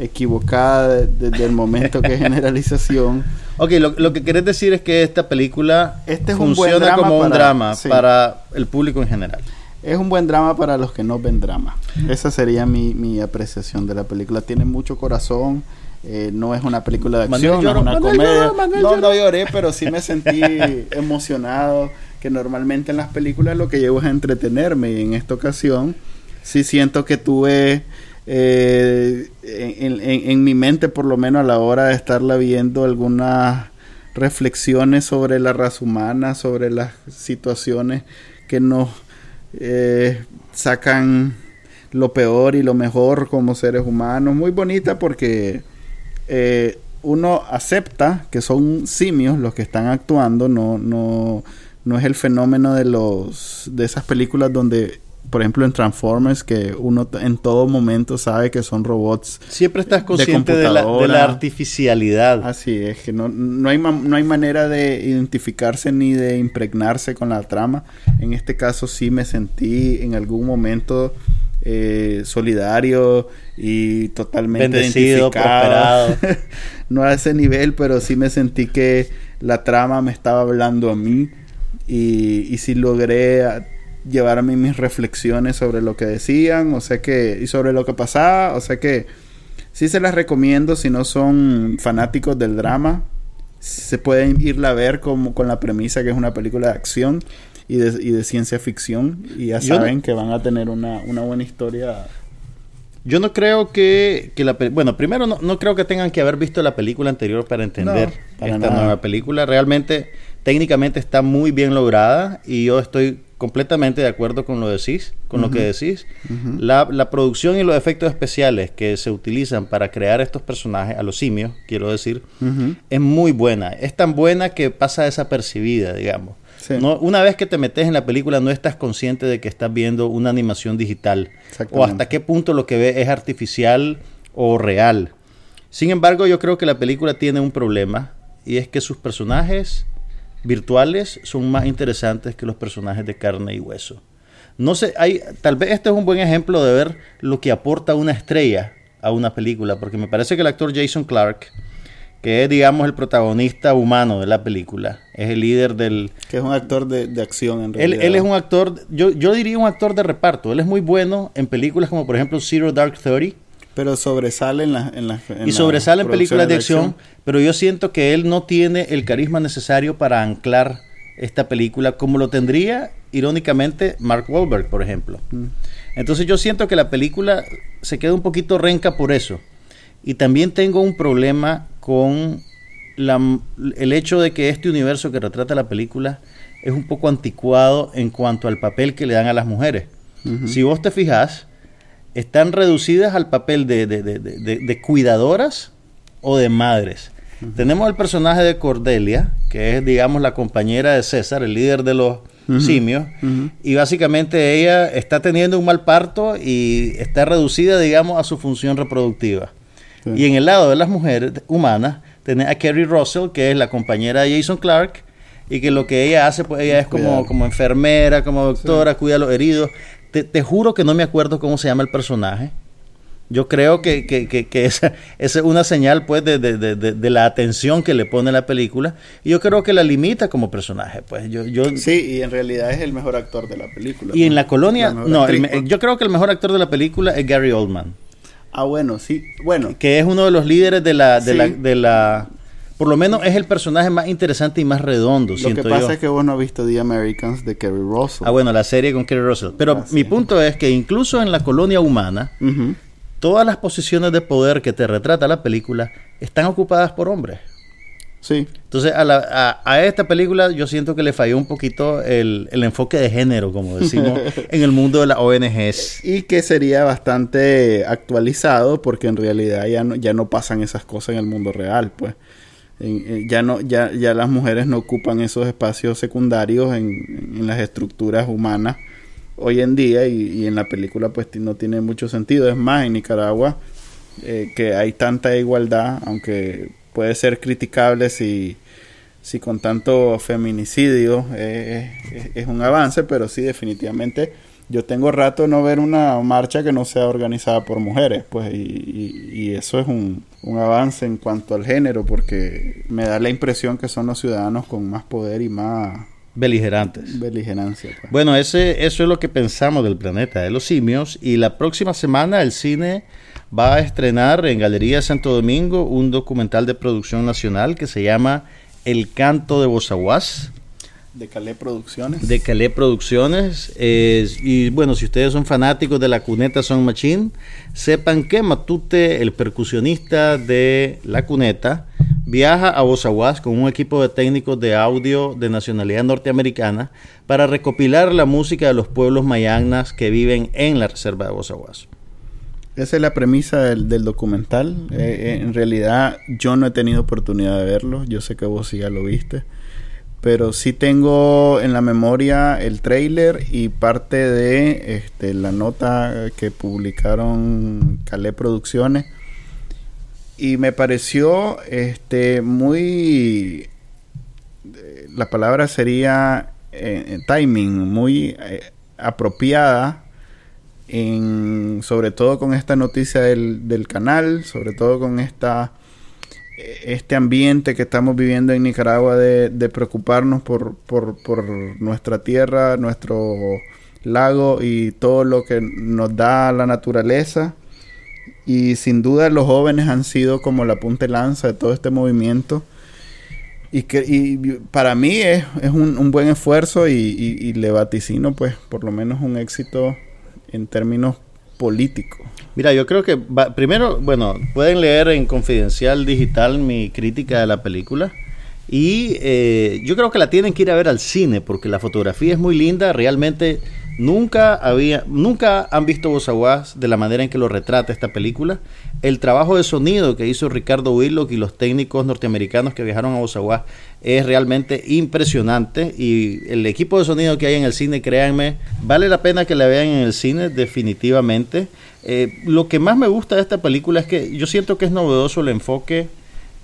equivocada de- desde el momento que es generalización. ok, lo, lo que querés decir es que esta película Este es un buen funciona drama como un para- drama sí. para el público en general. Es un buen drama para los que no ven drama. Esa sería mi, mi apreciación de la película. Tiene mucho corazón. eh, no es una película de acción, no es una Manuel comedia. Manuel no, no lloré, pero sí me sentí emocionado. Que normalmente en las películas lo que llevo es a entretenerme. Y en esta ocasión sí siento que tuve eh, en, en- mi mente, por lo menos a la hora de estarla viendo, algunas reflexiones sobre la raza humana, sobre las situaciones que nos eh, sacan lo peor y lo mejor como seres humanos. Muy bonita porque eh, uno acepta que son simios los que están actuando, no, no, no es el fenómeno de los de esas películas donde, por ejemplo, en Transformers, que uno en todo momento sabe que son robots. Siempre estás consciente de, la, de la computadora. artificialidad. Así es, que no, no, hay, no hay manera de identificarse ni de impregnarse con la trama. En este caso sí me sentí en algún momento eh, solidario y totalmente Bendecido, identificado. prosperado. no a ese nivel, pero sí me sentí que la trama me estaba hablando a mí y, y sí logré a- llevarme mis reflexiones sobre lo que decían, o sea que, y sobre lo que pasaba, o sea que sí se las recomiendo si no son fanáticos del drama. Se pueden irla a ver como, con la premisa que es una película de acción y de, y de ciencia ficción. Y ya Yo no- saben que van a tener una, una buena historia. Yo no creo que, que la bueno, primero no, no creo que tengan que haber visto la película anterior para entender No, para esta nada. nueva película. Realmente, técnicamente está muy bien lograda y yo estoy completamente de acuerdo con lo decís, con lo que decís. La, la producción y los efectos especiales que se utilizan para crear estos personajes, a los simios, quiero decir, es muy buena. Es tan buena que pasa desapercibida, digamos. Sí. No, una vez que te metes en la película no estás consciente de que estás viendo una animación digital o hasta qué punto lo que ves es artificial o real. Sin embargo, yo creo que la película tiene un problema y es que sus personajes virtuales son más interesantes que los personajes de carne y hueso. No sé, hay, tal vez este es un buen ejemplo de ver lo que aporta una estrella a una película, porque me parece que el actor Jason Clark, que es, digamos, el protagonista humano de la película, es el líder del... Que es un actor de, de acción en Él, realidad. él es un actor, yo, yo diría un actor de reparto, él es muy bueno en películas como por ejemplo Zero Dark Thirty, Pero sobresale en las... En en y sobresale en películas de acción, pero yo siento que él no tiene el carisma necesario para anclar esta película como lo tendría, irónicamente, Mark Wahlberg, por ejemplo. Mm. Entonces yo siento que la película se queda un poquito renca por eso. Y también tengo un problema con la- el hecho de que este universo que retrata la película es un poco anticuado en cuanto al papel que le dan a las mujeres. Si vos te fijas, están reducidas al papel de, de- de- de- cuidadoras o de madres. Tenemos el personaje de Cordelia, que es, digamos, la compañera de César, el líder de los simios, y básicamente ella está teniendo un mal parto y está reducida, digamos, a su función reproductiva. Sí. Y en el lado de las mujeres humanas, tenés a Kerry Russell, que es la compañera de Jason Clark, y que lo que ella hace, pues ella es como, como enfermera, como doctora, cuida a los heridos. Te, te juro que no me acuerdo cómo se llama el personaje. Yo creo que, que, que, que esa, esa es una señal pues de, de, de, de- la atención que le pone la película. Y yo creo que la limita como personaje. Pues yo, yo Sí, y en realidad es el mejor actor de la película. y en la colonia, no, el ¿no? yo creo que el mejor actor de la película es Gary Oldman. Ah, bueno, sí. Bueno, que es uno de los líderes de la, de Sí. la, de la, por lo menos es el personaje más interesante y más redondo, lo siento que pasa yo. es que vos no has visto The Americans de Kerry Russell. Ah, bueno, la serie con Kerry Russell. Pero Ah, sí. mi punto es que incluso en la colonia humana, todas las posiciones de poder que te retrata la película están ocupadas por hombres. Sí. Entonces, a, la- a- a esta película yo siento que le falló un poquito el, el enfoque de género, como decimos, en el mundo de las ONGs. Y que sería bastante actualizado porque en realidad ya no, ya no pasan esas cosas en el mundo real, pues. En- en- ya no ya, ya las mujeres no ocupan esos espacios secundarios en, en las estructuras humanas hoy en día y, en la película pues no tiene mucho sentido. Es más, en Nicaragua eh, que hay tanta igualdad, aunque puede ser criticable si, si con tanto feminicidio eh, es, es un avance, pero sí definitivamente yo tengo rato de no ver una marcha que no sea organizada por mujeres, pues, y, y- y eso es un, un avance en cuanto al género, porque me da la impresión que son los ciudadanos con más poder y más Beligerantes. beligerancia. pues. Bueno, ese, eso es lo que pensamos del planeta de los simios. Y la próxima semana el cine va a estrenar en Galería Santo Domingo un documental de producción nacional que se llama El canto de Bozaguas, De Calais Producciones. de Calais Producciones. Es- y bueno, si ustedes son fanáticos de la cuneta Son Machine, sepan que Matute, el percusionista de la cuneta, viaja a Bozaguas con un equipo de técnicos de audio de nacionalidad norteamericana para recopilar la música de los pueblos mayagnas que viven en la reserva de Bozaguas. Esa es la premisa del, del documental. Eh, eh, en realidad yo no he tenido oportunidad de verlo. Yo sé que vos sí ya lo viste. Pero sí tengo en la memoria el trailer y parte de este, la nota que publicaron Calais Producciones. Y me pareció este, muy... eh, La palabra sería eh, eh, timing, muy apropiada en, sobre todo con esta noticia del, del canal, sobre todo con esta este ambiente que estamos viviendo en Nicaragua de, preocuparnos por, por, nuestra tierra, nuestro lago y todo lo que nos da la naturaleza. Y sin duda los jóvenes han sido como la punta de lanza de todo este movimiento. Y, que, y para mí es, es un, un buen esfuerzo y le vaticino pues por lo menos un éxito en términos políticos. Mira, yo creo que va- primero, bueno, pueden leer en Confidencial Digital mi crítica de la película. Y eh, yo creo que la tienen que ir a ver al cine porque la fotografía es muy linda. Realmente nunca había, nunca han visto Bozaguas de la manera en que lo retrata esta película. El trabajo de sonido que hizo Ricardo Willock y los técnicos norteamericanos que viajaron a Bozaguas es realmente impresionante. Y el equipo de sonido que hay en el cine, créanme, vale la pena que la vean en el cine definitivamente. Eh, lo que más me gusta de esta película es que yo siento que es novedoso el enfoque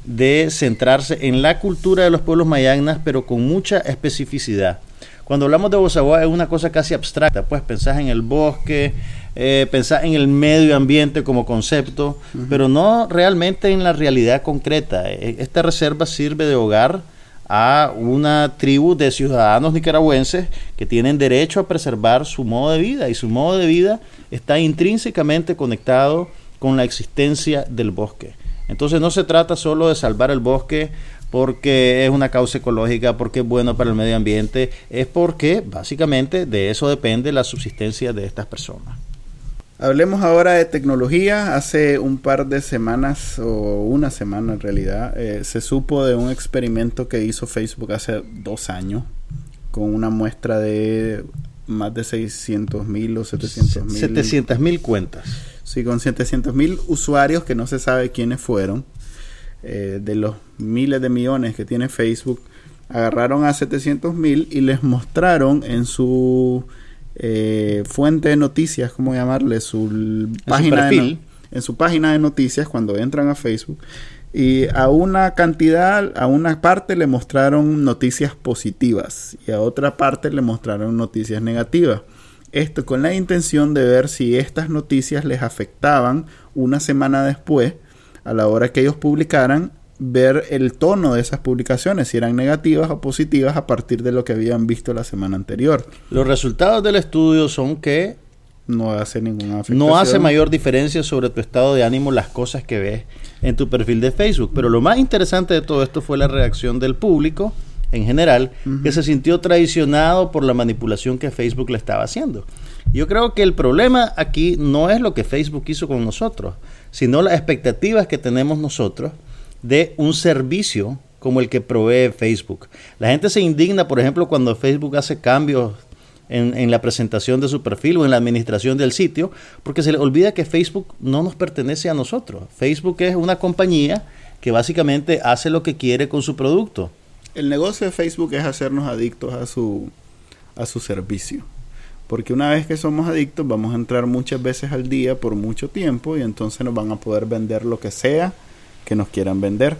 de centrarse en la cultura de los pueblos mayagnas, pero con mucha especificidad. Cuando hablamos de Bosagua es una cosa casi abstracta, pues pensás en el bosque, eh, pensás en el medio ambiente como concepto, pero no realmente en la realidad concreta. E, esta reserva sirve de hogar a una tribu de ciudadanos nicaragüenses que tienen derecho a preservar su modo de vida y su modo de vida está intrínsecamente conectado con la existencia del bosque. Entonces no se trata solo de salvar el bosque porque es una causa ecológica, porque es bueno para el medio ambiente, es porque básicamente de eso depende la subsistencia de estas personas. Hablemos ahora de tecnología. Hace un par de semanas, o una semana en realidad, eh, se supo de un experimento que hizo Facebook hace dos años con una muestra de más de 600 mil o 700 mil. 700 mil cuentas. Sí, con 700 mil usuarios que no se sabe quiénes fueron. Eh, de los miles de millones que tiene Facebook, agarraron a 700 mil y les mostraron en su eh, fuente de noticias, ¿cómo llamarle? Su página de en su página de noticias cuando entran a Facebook. Y a una cantidad, a una parte le mostraron noticias positivas y a otra parte le mostraron noticias negativas. Esto con la intención de ver si estas noticias les afectaban una semana después a la hora que ellos publicaran, ver el tono de esas publicaciones, si eran negativas o positivas a partir de lo que habían visto la semana anterior. Los resultados del estudio son que no hace ninguna afectación. No hace mayor diferencia sobre tu estado de ánimo las cosas que ves en tu perfil de Facebook. Pero lo más interesante de todo esto fue la reacción del público en general, que se sintió traicionado por la manipulación que Facebook le estaba haciendo. Yo creo que el problema aquí no es lo que Facebook hizo con nosotros, sino las expectativas que tenemos nosotros de un servicio como el que provee Facebook. La gente se indigna, por ejemplo, cuando Facebook hace cambios en, la presentación de su perfil o en la administración del sitio, porque se le olvida que Facebook no nos pertenece a nosotros. Facebook es una compañía que básicamente hace lo que quiere con su producto. El negocio de Facebook es hacernos adictos a su, a su servicio. Porque una vez que somos adictos vamos a entrar muchas veces al día por mucho tiempo y entonces nos van a poder vender lo que sea que nos quieran vender.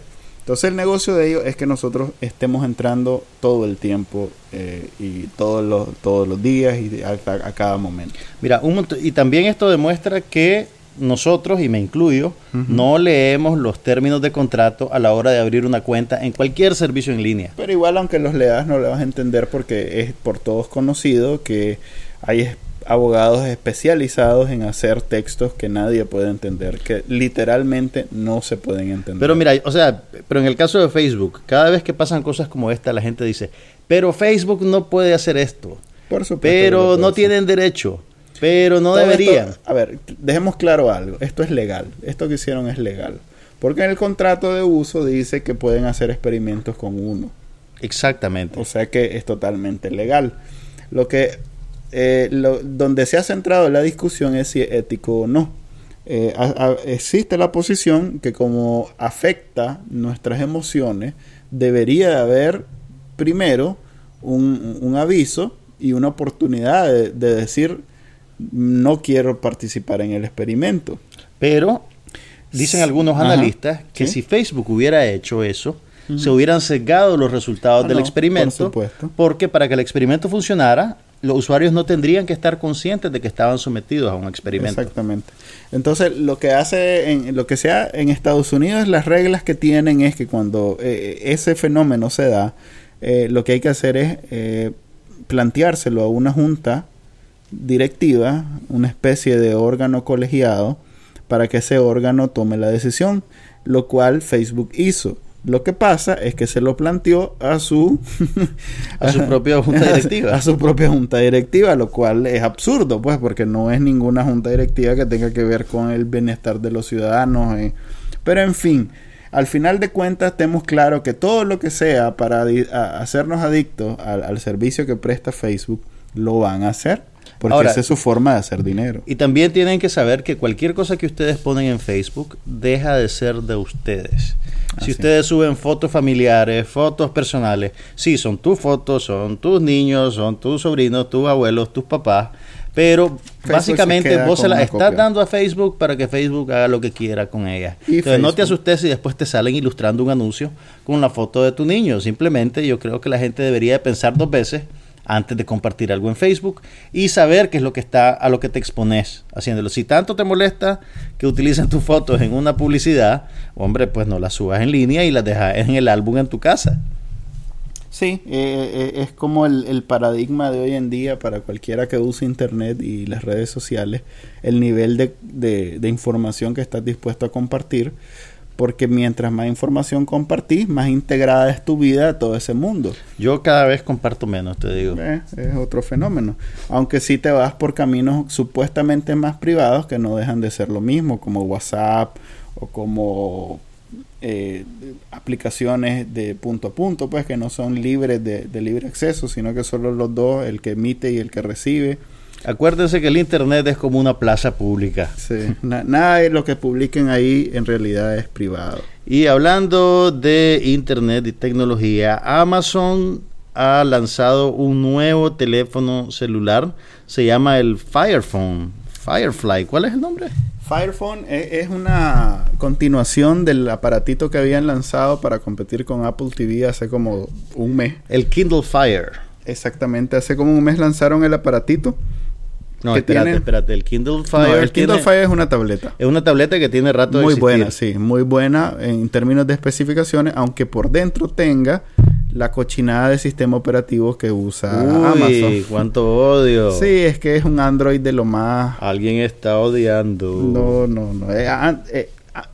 Entonces el negocio de ellos es que nosotros estemos entrando todo el tiempo eh, y todos los, todos los días y a, cada momento. Mira, un y también esto demuestra que nosotros, y me incluyo, no leemos los términos de contrato a la hora de abrir una cuenta en cualquier servicio en línea. Pero igual aunque los leas no le vas a entender porque es por todos conocido que hay abogados especializados en hacer textos que nadie puede entender, que literalmente no se pueden entender. Pero mira, o sea, pero en el caso de Facebook, cada vez que pasan cosas como esta, la gente dice, pero Facebook no puede hacer esto. Por supuesto. Pero no tienen derecho. Pero no deberían. a ver, dejemos claro algo. Esto es legal. Esto que hicieron es legal. Porque en el contrato de uso dice que pueden hacer experimentos con uno. Exactamente. O sea que es totalmente legal. Lo que eh, lo, donde se ha centrado la discusión es si es ético o no. Eh, existe la posición que como afecta nuestras emociones, debería haber primero un, aviso y una oportunidad de, decir no quiero participar en el experimento. Pero dicen algunos analistas que si Facebook hubiera hecho eso, se hubieran sesgado los resultados ah, del experimento, porque para que el experimento funcionara, los usuarios no tendrían que estar conscientes de que estaban sometidos a un experimento. Exactamente. Entonces, lo que hace, en, lo que sea en Estados Unidos, las reglas que tienen es que cuando eh, ese fenómeno se da, eh, lo que hay que hacer es eh, planteárselo a una junta directiva, una especie de órgano colegiado, para que ese órgano tome la decisión, lo cual Facebook hizo. Lo que pasa es que se lo planteó a su a su propia junta directiva. A, su propia junta directiva, lo cual es absurdo, pues, porque no es ninguna junta directiva que tenga que ver con el bienestar de los ciudadanos. Eh. Pero en fin, al final de cuentas tenemos claro que todo lo que sea para hacernos adictos al, al servicio que presta Facebook, lo van a hacer. Porque esa es su forma de hacer dinero. Y también tienen que saber que cualquier cosa que ustedes ponen en Facebook deja de ser de ustedes. Si ustedes suben fotos familiares, fotos personales, sí, son tus fotos, son tus niños, son tus sobrinos, tus abuelos, tus papás, pero básicamente vos se las estás dando a Facebook para que Facebook haga lo que quiera con ellas. Entonces no te asustes si después te salen ilustrando un anuncio con la foto de tu niño. Simplemente yo creo que la gente debería pensar dos veces antes de compartir algo en Facebook y saber qué es lo que está a lo que te expones haciéndolo. Si tanto te molesta que utilicen tus fotos en una publicidad, hombre, pues no las subas en línea y las dejas en el álbum en tu casa. Sí, eh, eh, es como el, paradigma de hoy en día para cualquiera que use Internet y las redes sociales, el nivel de, de información que estás dispuesto a compartir porque mientras más información compartís, más integrada es tu vida a todo ese mundo. Yo cada vez comparto menos, te digo. Eh, es otro fenómeno. Aunque sí te vas por caminos supuestamente más privados que no dejan de ser lo mismo, como WhatsApp o como eh, aplicaciones de punto a punto, pues que no son libres de, de libre acceso, sino que solo los dos, el que emite y el que recibe Acuérdense que el Internet es como una plaza pública. Sí, nada de lo que publiquen ahí en realidad es privado. Y hablando de Internet y tecnología, Amazon ha lanzado un nuevo teléfono celular. Se llama el Fire Phone. Firefly, ¿cuál es el nombre? Firephone e, es una continuación del aparatito que habían lanzado para competir con Apple TV hace como un mes. El Kindle Fire. Exactamente, hace como un mes lanzaron el aparatito no, espérate, espérate. El Kindle Fire. el Kindle Fire es una tableta. Es una tableta que tiene rato de Muy buena, sí. Muy buena en términos de especificaciones, aunque por dentro tenga la cochinada de sistema operativo que usa Uy, Amazon. cuánto odio. Sí, es que es un Android de lo más. Alguien está odiando. No, no, no. Eh, eh,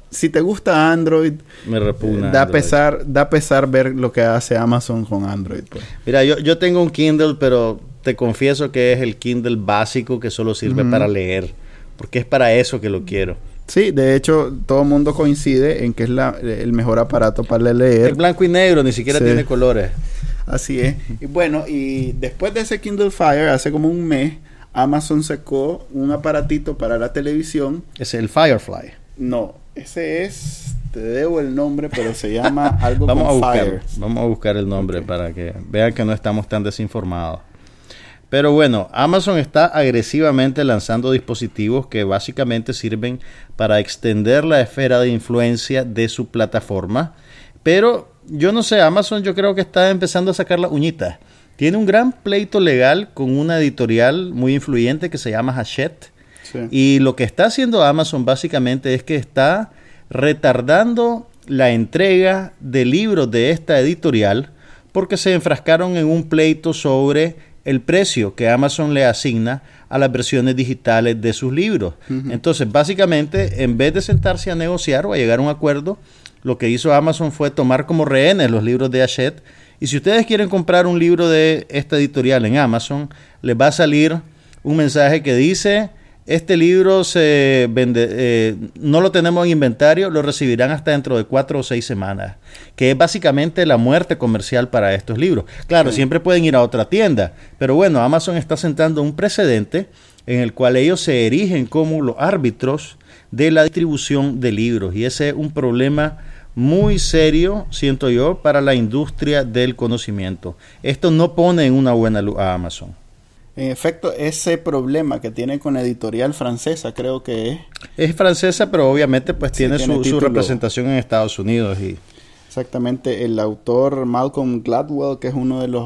si te gusta Android, me repugna. da pesar, da pesar ver lo que hace Amazon con Android. Pues. Mira, yo, yo tengo un Kindle, pero te confieso que es el Kindle básico que solo sirve para leer, porque es para eso que lo quiero. Sí, de hecho, todo el mundo coincide en que es la, el mejor aparato para leer. Es blanco y negro, ni siquiera tiene colores. Así es. Y bueno, y después de ese Kindle Fire, hace como un mes, Amazon sacó un aparatito para la televisión. Es el Firefly. No, ese es, te debo el nombre, pero se llama algo vamos a buscar, Vamos a buscar el nombre para que vean que no estamos tan desinformados. Pero bueno, Amazon está agresivamente lanzando dispositivos que básicamente sirven para extender la esfera de influencia de su plataforma. Pero yo no sé, Amazon yo creo que está empezando a sacar la uñita. Tiene un gran pleito legal con una editorial muy influyente que se llama Hachette. Y lo que está haciendo Amazon básicamente es que está retardando la entrega de libros de esta editorial porque se enfrascaron en un pleito sobre el precio que Amazon le asigna a las versiones digitales de sus libros. Entonces, básicamente, en vez de sentarse a negociar o a llegar a un acuerdo, lo que hizo Amazon fue tomar como rehenes los libros de Hachette. Y si ustedes quieren comprar un libro de esta editorial en Amazon, les va a salir un mensaje que dice este libro se vende, eh, no lo tenemos en inventario, lo recibirán hasta dentro de cuatro o seis semanas, que es básicamente la muerte comercial para estos libros. Claro, siempre pueden ir a otra tienda, pero bueno, Amazon está sentando un precedente en el cual ellos se erigen como los árbitros de la distribución de libros y ese es un problema muy serio, siento yo, para la industria del conocimiento. Esto no pone en una buena luz a Amazon. En efecto, ese problema que tiene con editorial francesa, creo que es. Es francesa, pero obviamente pues tiene, su, representación en Estados Unidos. y Exactamente, el autor Malcolm Gladwell, que es uno de los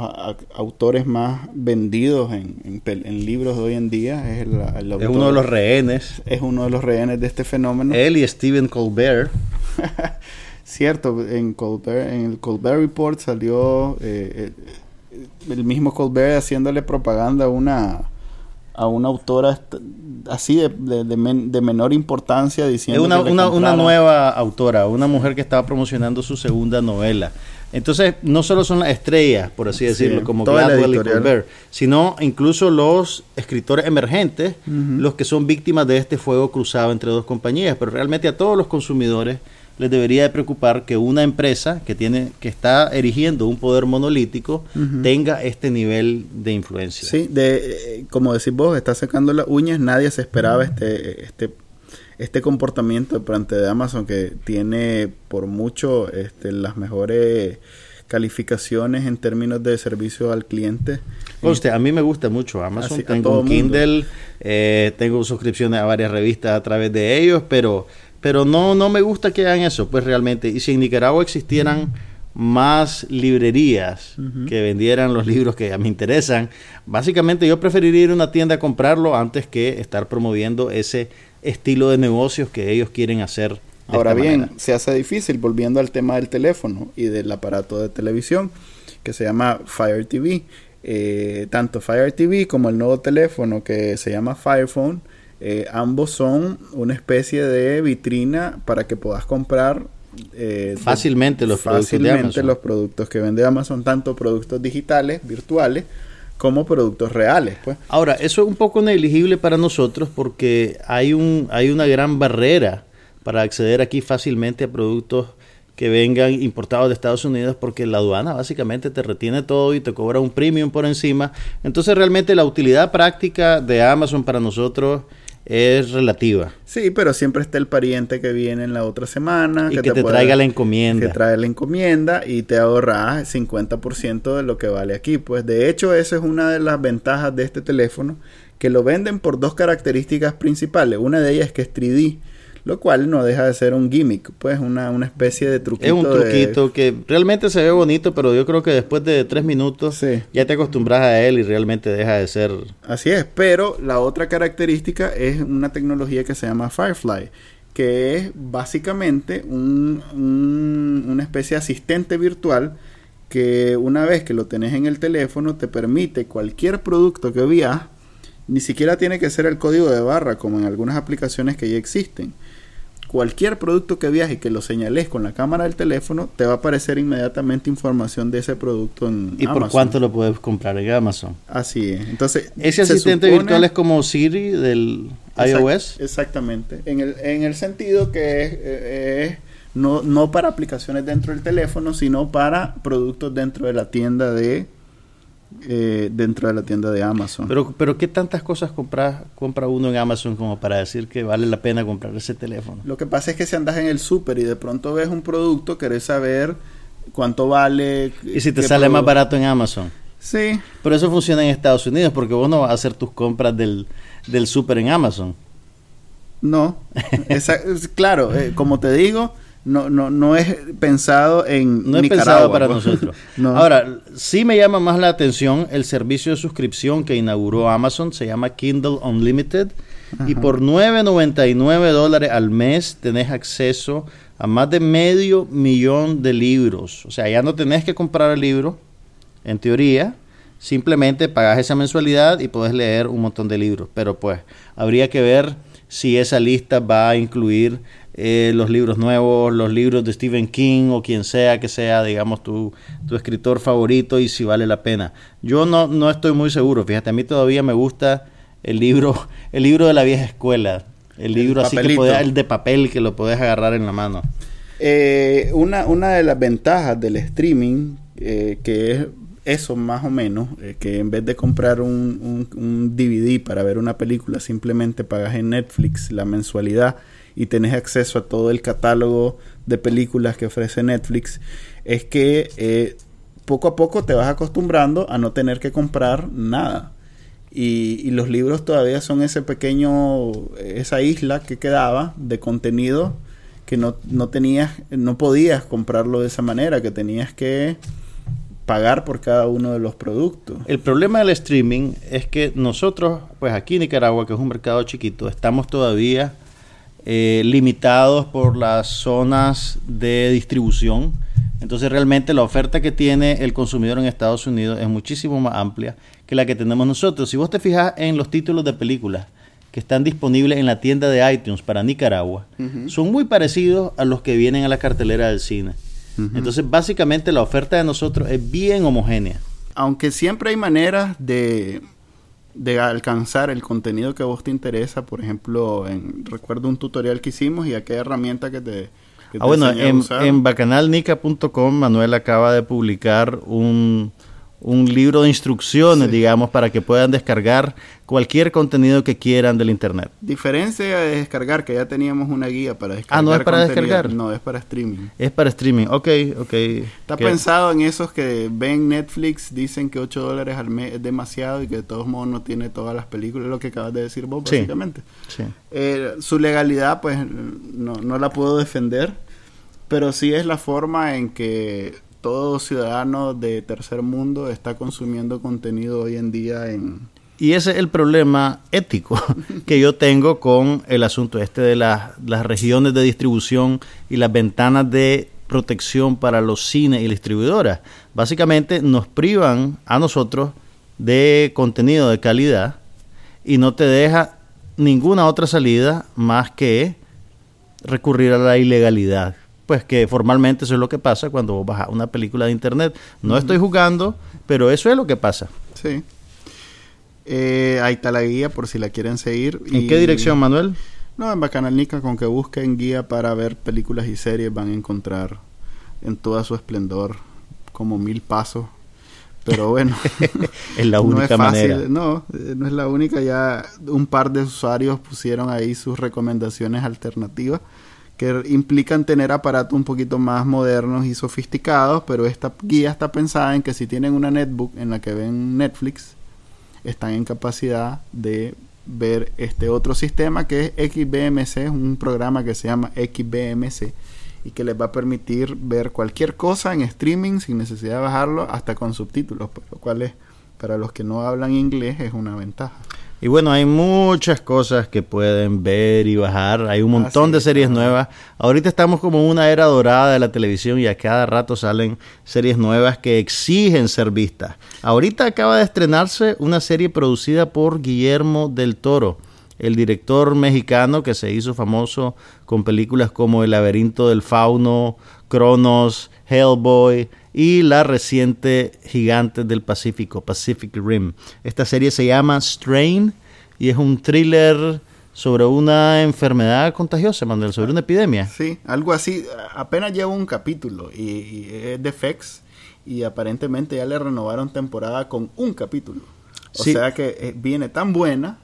autores más vendidos en, libros de hoy en día, es, el, es uno de los rehenes. Es uno de los rehenes de este fenómeno. Él y Stephen Colbert. Cierto, en, Colbert, en el Colbert Report salió eh, eh, el mismo Colbert haciéndole propaganda a una a una autora así de, de, menor importancia diciendo una, una, nueva autora una mujer que estaba promocionando su segunda novela. Entonces no solo son las estrellas por así decirlo como Gladwell y Colbert sino incluso los escritores emergentes los que son víctimas de este fuego cruzado entre dos compañías. Pero realmente a todos los consumidores les debería de preocupar que una empresa que tiene que está erigiendo un poder monolítico tenga este nivel de influencia. Sí, de eh, como decís vos, está sacando las uñas, nadie se esperaba este este este comportamiento durante de Amazon que tiene por mucho este, las mejores calificaciones en términos de servicio al cliente. Usted, a mí me gusta mucho Amazon, tengo un Kindle, eh, tengo suscripciones a varias revistas a través de ellos, pero pero no, no me gusta que hagan eso, pues realmente. Y si en Nicaragua existieran más librerías que vendieran los libros que me interesan, básicamente yo preferiría ir a una tienda a comprarlo antes que estar promoviendo ese estilo de negocios que ellos quieren hacer. Ahora bien, se hace difícil volviendo al tema del teléfono y del aparato de televisión que se llama Fire TV. Eh, tanto Fire TV como el nuevo teléfono que se llama Fire Phone, eh, ambos son una especie de vitrina para que puedas comprar eh, fácilmente los productos los productos que vende Amazon, tanto productos digitales, virtuales, como productos reales. Pues. Ahora, eso es un poco negligible para nosotros porque hay, un, hay una gran barrera para acceder aquí fácilmente a productos que vengan importados de Estados Unidos porque la aduana básicamente te retiene todo y te cobra un premium por encima. Entonces realmente la utilidad práctica de Amazon para nosotros es relativa. Sí, pero siempre está el pariente que viene en la otra semana. Y que, te, traiga la encomienda. Que trae la encomienda y te ahorras 50% de lo que vale aquí. Pues de hecho, esa es una de las ventajas de este teléfono, que lo venden por dos características principales. Una de ellas es que es 3D lo cual no deja de ser un gimmick, pues una, una especie de truquito. Es un truquito que realmente se ve bonito, pero yo creo que después de tres minutos ya te acostumbras a él y realmente deja de ser... Así es, pero la otra característica es una tecnología que se llama Firefly, que es básicamente un, una especie de asistente virtual que una vez que lo tenés en el teléfono te permite cualquier producto que veas, ni siquiera tiene que ser el código de barra como en algunas aplicaciones que ya existen cualquier producto que viaje que lo señales con la cámara del teléfono, te va a aparecer inmediatamente información de ese producto en ¿Y por cuánto lo puedes comprar en Amazon? Así es. Entonces, ese asistente virtual es como Siri del iOS. Exactamente. En el, en el sentido que es, eh, es no, no para aplicaciones dentro del teléfono, sino para productos dentro de la tienda de eh, dentro de la tienda de Amazon. Pero, pero ¿qué tantas cosas compra, compra uno en Amazon como para decir que vale la pena comprar ese teléfono? Lo que pasa es que si andas en el súper y de pronto ves un producto, querés saber cuánto vale. Y si te sale más barato en Amazon. Sí. Pero eso funciona en Estados Unidos porque vos no vas a hacer tus compras del, del súper en Amazon. No. claro, eh, como te digo no, no, no es pensado en No es pensado para pues. nosotros. Ahora, sí me llama más la atención el servicio de suscripción que inauguró Amazon, se llama Kindle Unlimited, y por 9.99 dólares al mes tenés acceso a más de medio millón de libros. O sea, ya no tenés que comprar el libro, en teoría, simplemente pagas esa mensualidad y puedes leer un montón de libros. Pero pues, habría que ver si esa lista va a incluir eh, los libros nuevos, los libros de Stephen King o quien sea que sea, digamos, tu, tu escritor favorito y si vale la pena. Yo no, no estoy muy seguro, fíjate, a mí todavía me gusta el libro, el libro de la vieja escuela, el libro así que el de papel que lo podés agarrar en la mano. Eh, una, una de las ventajas del streaming, eh, que es eso más o menos, que en vez de comprar un, un, un, DVD para ver una película, simplemente pagas en Netflix la mensualidad y tenés acceso a todo el catálogo de películas que ofrece Netflix, es que eh, poco a poco te vas acostumbrando a no tener que comprar nada. Y, los libros todavía son ese pequeño, esa isla que quedaba de contenido que no, no tenías, no podías comprarlo de esa manera, que tenías que pagar por cada uno de los productos. El problema del streaming es que nosotros, pues aquí en Nicaragua, que es un mercado chiquito, estamos todavía eh, limitados por las zonas de distribución. Entonces realmente la oferta que tiene el consumidor en Estados Unidos es muchísimo más amplia que la que tenemos nosotros. Si vos te fijas en los títulos de películas que están disponibles en la tienda de iTunes para Nicaragua, son muy parecidos a los que vienen a la cartelera del cine. Entonces básicamente la oferta de nosotros es bien homogénea. Aunque siempre hay maneras de de alcanzar el contenido que a vos te interesa. Por ejemplo, en, recuerdo un tutorial que hicimos y aquella herramienta que te... ah, bueno, en, en bacanalnica.com Manuel acaba de publicar un, un libro de instrucciones, digamos, para que puedan descargar cualquier contenido que quieran del internet. Diferencia de descargar, que ya teníamos una guía para descargar. Ah, no es para descargar. No, es para streaming. Es para streaming, ok, ok. Está pensado en esos que ven Netflix, dicen que 8 dólares al mes es demasiado y que de todos modos no tiene todas las películas, lo que acabas de decir vos, básicamente. Sí. Eh, su legalidad, pues no, no la puedo defender, pero sí es la forma en que todo ciudadano de tercer mundo está consumiendo contenido hoy en día en... Y ese es el problema ético que yo tengo con el asunto este de las, las regiones de distribución y las ventanas de protección para los cines y distribuidoras. Básicamente nos privan a nosotros de contenido de calidad y no te deja ninguna otra salida más que recurrir a la ilegalidad. Pues que formalmente eso es lo que pasa cuando vos bajas una película de internet. No estoy jugando, pero eso es lo que pasa. Sí. Eh, ahí está la guía por si la quieren seguir. ¿En qué dirección, Manuel? No, en Bacanalnica, con que busquen guía para ver películas y series van a encontrar en toda su esplendor como mil pasos. Pero bueno, es la única no es manera. No, eh, no es la única. Ya un par de usuarios pusieron ahí sus recomendaciones alternativas que implican tener aparatos un poquito más modernos y sofisticados, pero esta guía está pensada en que si tienen una netbook en la que ven Netflix, están en capacidad de ver este otro sistema que es XBMC, un programa que se llama XBMC y que les va a permitir ver cualquier cosa en streaming sin necesidad de bajarlo hasta con subtítulos, pues, lo cual es para los que no hablan inglés es una ventaja. Y bueno, hay muchas cosas que pueden ver y bajar. Hay un montón de series nuevas. Ahorita estamos como en una era dorada de la televisión y a cada rato salen series nuevas que exigen ser vistas. Ahorita acaba de estrenarse una serie producida por Guillermo del Toro, el director mexicano que se hizo famoso con películas como El laberinto del fauno, Cronos, Hellboy y la reciente Gigante del Pacífico, Pacific Rim. Esta serie se llama Strain y es un thriller sobre una enfermedad contagiosa, Manuel, sobre una epidemia. Sí, algo así. Apenas lleva un capítulo y, y es de FX y aparentemente ya le renovaron temporada con un capítulo. O Sí. sea que eh, viene tan buena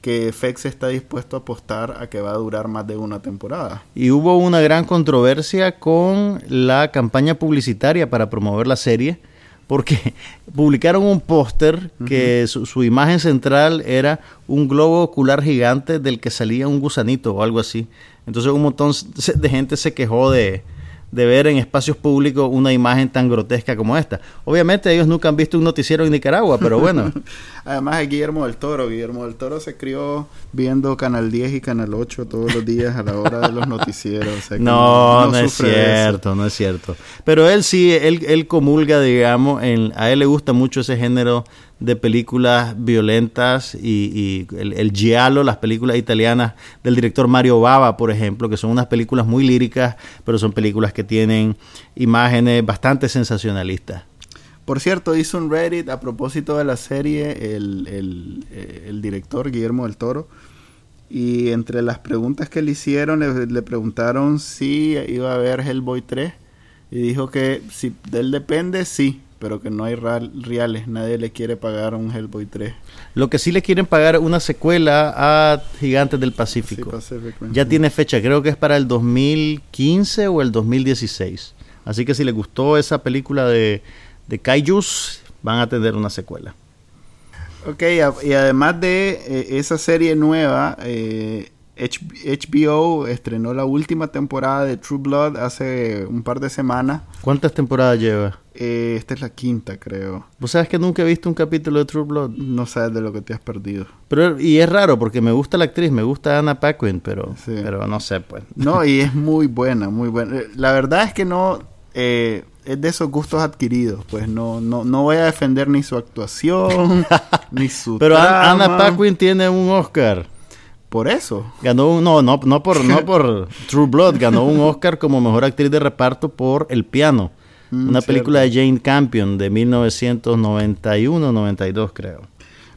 que FX está dispuesto a apostar a que va a durar más de una temporada. Y hubo una gran controversia con la campaña publicitaria para promover la serie, porque publicaron un póster que su, su imagen central era un globo ocular gigante del que salía un gusanito o algo así. Entonces un montón de gente se quejó de, de ver en espacios públicos una imagen tan grotesca como esta. Obviamente ellos nunca han visto un noticiero en Nicaragua, pero bueno. Además es Guillermo del Toro. Guillermo del Toro se crió viendo Canal 10 y Canal 8 todos los días a la hora de los noticieros. o sea que No, no, es cierto, no es cierto. Pero él sí, él, él comulga, digamos, en, a él le gusta mucho ese género de películas violentas y, el, el giallo, las películas italianas del director Mario Bava, por ejemplo, que son unas películas muy líricas, pero son películas que tienen imágenes bastante sensacionalistas. Por cierto, hizo un Reddit a propósito de la serie el, el, eh, director Guillermo del Toro. Y entre las preguntas que le hicieron, le, preguntaron si iba a haber Hellboy 3. Y dijo que si de él depende, sí, pero que no hay real- reales. Nadie le quiere pagar un Hellboy 3. Lo que sí le quieren pagar una secuela a Gigantes del Sí, Pacífico. Pacific. Ya tiene fecha, creo que es para el 2015 o el 2016. Así que si les gustó esa película de, de Kaijus, van a tener una secuela. Ok, y además de eh, esa serie nueva, eh, HBO estrenó la última temporada de True Blood hace un par de semanas. ¿Cuántas temporadas lleva? Eh, esta es la quinta, creo. Vos sabes que nunca he visto un capítulo de True Blood. No sabes de lo que te has perdido. Pero, y es raro porque me gusta la actriz, me gusta Anna Paquin, pero, Sí. pero no sé, pues. No, y es muy buena, muy buena. Eh, La verdad es que no eh, es de esos gustos adquiridos. Pues no, no, no voy a defender ni su actuación, ni su. Pero An- Anna trama. Paquin tiene un Oscar. Por eso. Ganó un, no, no, no por, no por True Blood, ganó un Oscar como mejor actriz de reparto por El Piano. Mm, una cierto. película de Jane Campion de 1991-92, creo.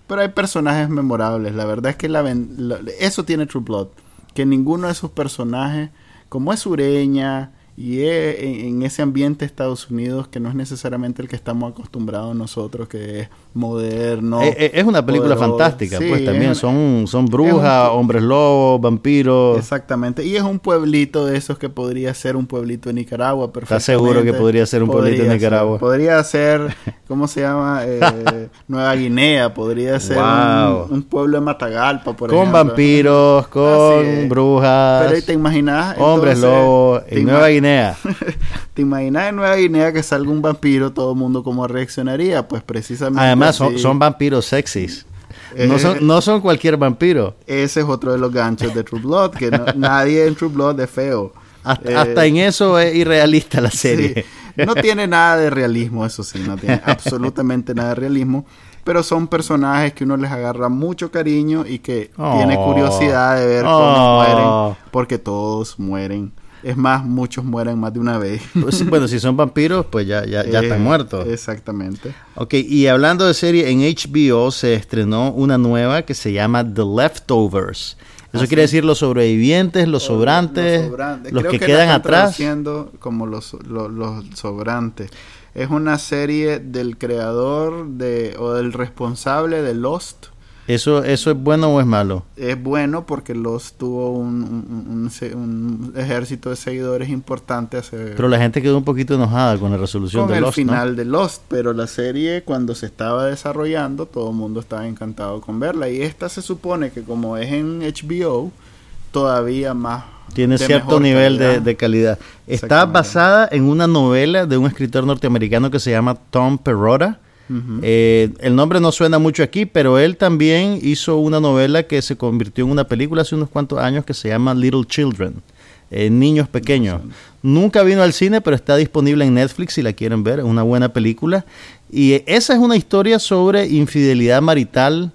Pero hay personajes memorables. La verdad es que la ven- la- eso tiene True Blood. Que ninguno de sus personajes, como es sureña y es en, en ese ambiente de Estados Unidos que no es necesariamente el que estamos acostumbrados nosotros, que es moderno. Eh, eh, es una película poderoso. fantástica, Sí, pues también es- son, son brujas, hombres lobos, vampiros. Exactamente. Y es un pueblito de esos que podría ser un pueblito de Nicaragua. ¿Estás seguro que podría ser un pueblito de Podría Nicaragua? ser. Podría ser, ¿cómo se llama? Eh, Nueva Guinea. Podría ser Wow. un, un pueblo de Matagalpa, por con ejemplo. vampiros, con Así es. brujas, Pero ahí te imaginas. hombres entonces, lobos. En Nueva Guinea. ¿Te imaginas en Nueva Guinea que salga un vampiro? Todo el mundo cómo reaccionaría. Pues precisamente. Además, son, son vampiros sexys. Eh, No son, no son cualquier vampiro. Ese es otro de los ganchos de True Blood, que no- nadie en True Blood es feo. Hasta, Eh, hasta en eso es irrealista la sí. serie. No tiene nada de realismo, eso sí, no tiene absolutamente nada de realismo. Pero son personajes que uno les agarra mucho cariño y que Oh. tiene curiosidad de ver cómo Oh. mueren, porque todos mueren. Es más, muchos mueren más de una vez. Pues, bueno, si son vampiros, pues ya, ya, ya Eh, están muertos. Exactamente. Ok, y hablando de serie, en HBO se estrenó una nueva que se llama The Leftovers. Eso quiere decir los sobrevivientes, los sobrantes, los, sobrantes. que, Creo la quedan están atrás. traduciendo como los, los, los sobrantes. Es una serie del creador de o del responsable de Lost. ¿Eso, ¿Eso es bueno o es malo? Es bueno porque Lost tuvo un, un- un- un se- un ejército de seguidores importante hace Pero la gente quedó un poquito enojada con la resolución con de el Lost, ¿no? final de Lost, pero la serie cuando se estaba desarrollando todo el mundo estaba encantado con verla y esta se supone que como es en HBO todavía más Tiene cierto nivel de, calidad. de calidad. Está basada en una novela de un escritor norteamericano que se llama Tom Perrotta. Eh, el nombre no suena mucho aquí, pero él también hizo una novela que se convirtió en una película hace unos cuantos años que se llama Little Children, eh, Niños Pequeños. Nunca vino al cine, pero está disponible en Netflix si la quieren ver, es una buena película. Y eh, esa es una historia sobre infidelidad marital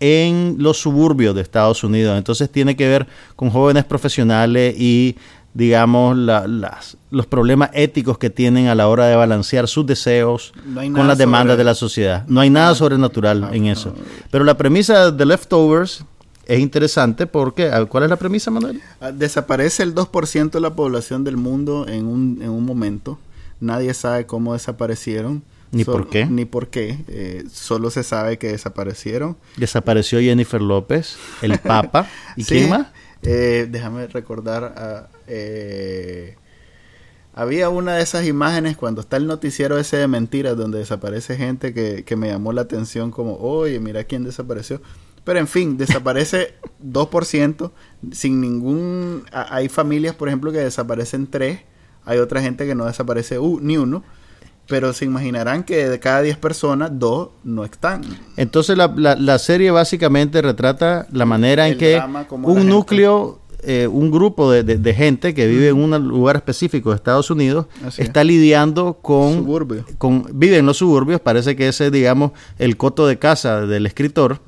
en los suburbios de Estados Unidos. Entonces tiene que ver con jóvenes profesionales y, digamos, la- las, los problemas éticos que tienen a la hora de balancear sus deseos No con las demandas sobre- de la sociedad. No hay nada sobrenatural en eso. Pero la premisa de Leftovers es interesante porque, ah, ¿cuál es la premisa, Manuel? Ah, Desaparece el 2% de la población del mundo en un, en un momento. Nadie sabe cómo desaparecieron. Ni por qué. Ni por qué. Eh, solo se sabe que desaparecieron. Desapareció Jennifer López, el Papa. ¿Y Sí, quién más? Eh, déjame recordar. ah, eh, había una de esas imágenes cuando está el noticiero ese de mentiras donde desaparece gente que, que me llamó la atención como, oye, mira quién desapareció. Pero en fin, desaparece 2% sin ningún... a- Hay familias, por ejemplo, que desaparecen 3. Hay otra gente que no desaparece u- ni uno. Pero se imaginarán que de cada 10 personas, 2 no están. Entonces la, la- la serie básicamente retrata la manera en que un núcleo, eh, un grupo de, de- de gente que vive en un lugar específico de Estados Unidos Así es. está lidiando con, Suburbio. con... Vive en los suburbios, parece que ese es, digamos, el coto de casa del escritor.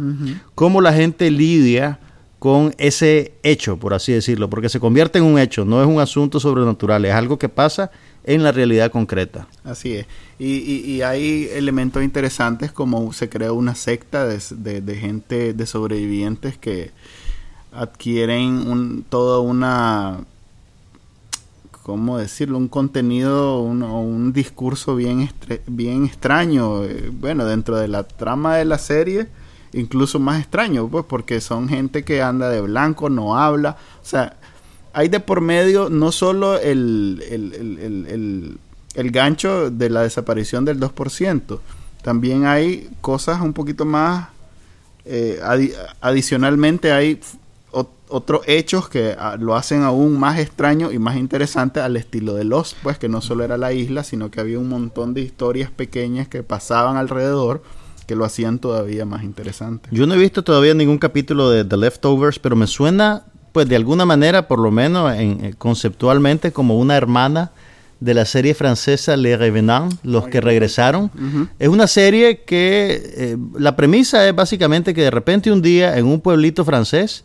Cómo la gente lidia con ese hecho, por así decirlo, porque se convierte en un hecho, no es un asunto sobrenatural, es algo que pasa en la realidad concreta. Así es. Y, y- y hay elementos interesantes como se creó una secta de, gente, de sobrevivientes que adquieren un, una, ¿cómo decirlo? Un contenido, un, un discurso bien, bien extraño. eh, Bueno, dentro de la trama de la serie, incluso más extraño, pues porque son gente que anda de blanco, no habla. O sea, hay de por medio no solo el, el, el, el- el- gancho de la desaparición del 2%, también hay cosas un poquito más, eh, adi- adicionalmente hay ot- otros hechos que ah, lo hacen aún más extraño y más interesante al estilo de Lost, pues que no solo era la isla, sino que había un montón de historias pequeñas que pasaban alrededor que lo hacían todavía más interesante. Yo no he visto todavía ningún capítulo de The Leftovers, pero me suena, pues de alguna manera, por lo menos en- eh, conceptualmente, como una hermana de la serie francesa Les Revenants, Los que regresaron. Es una serie que eh, la premisa es básicamente que de repente un día en un pueblito francés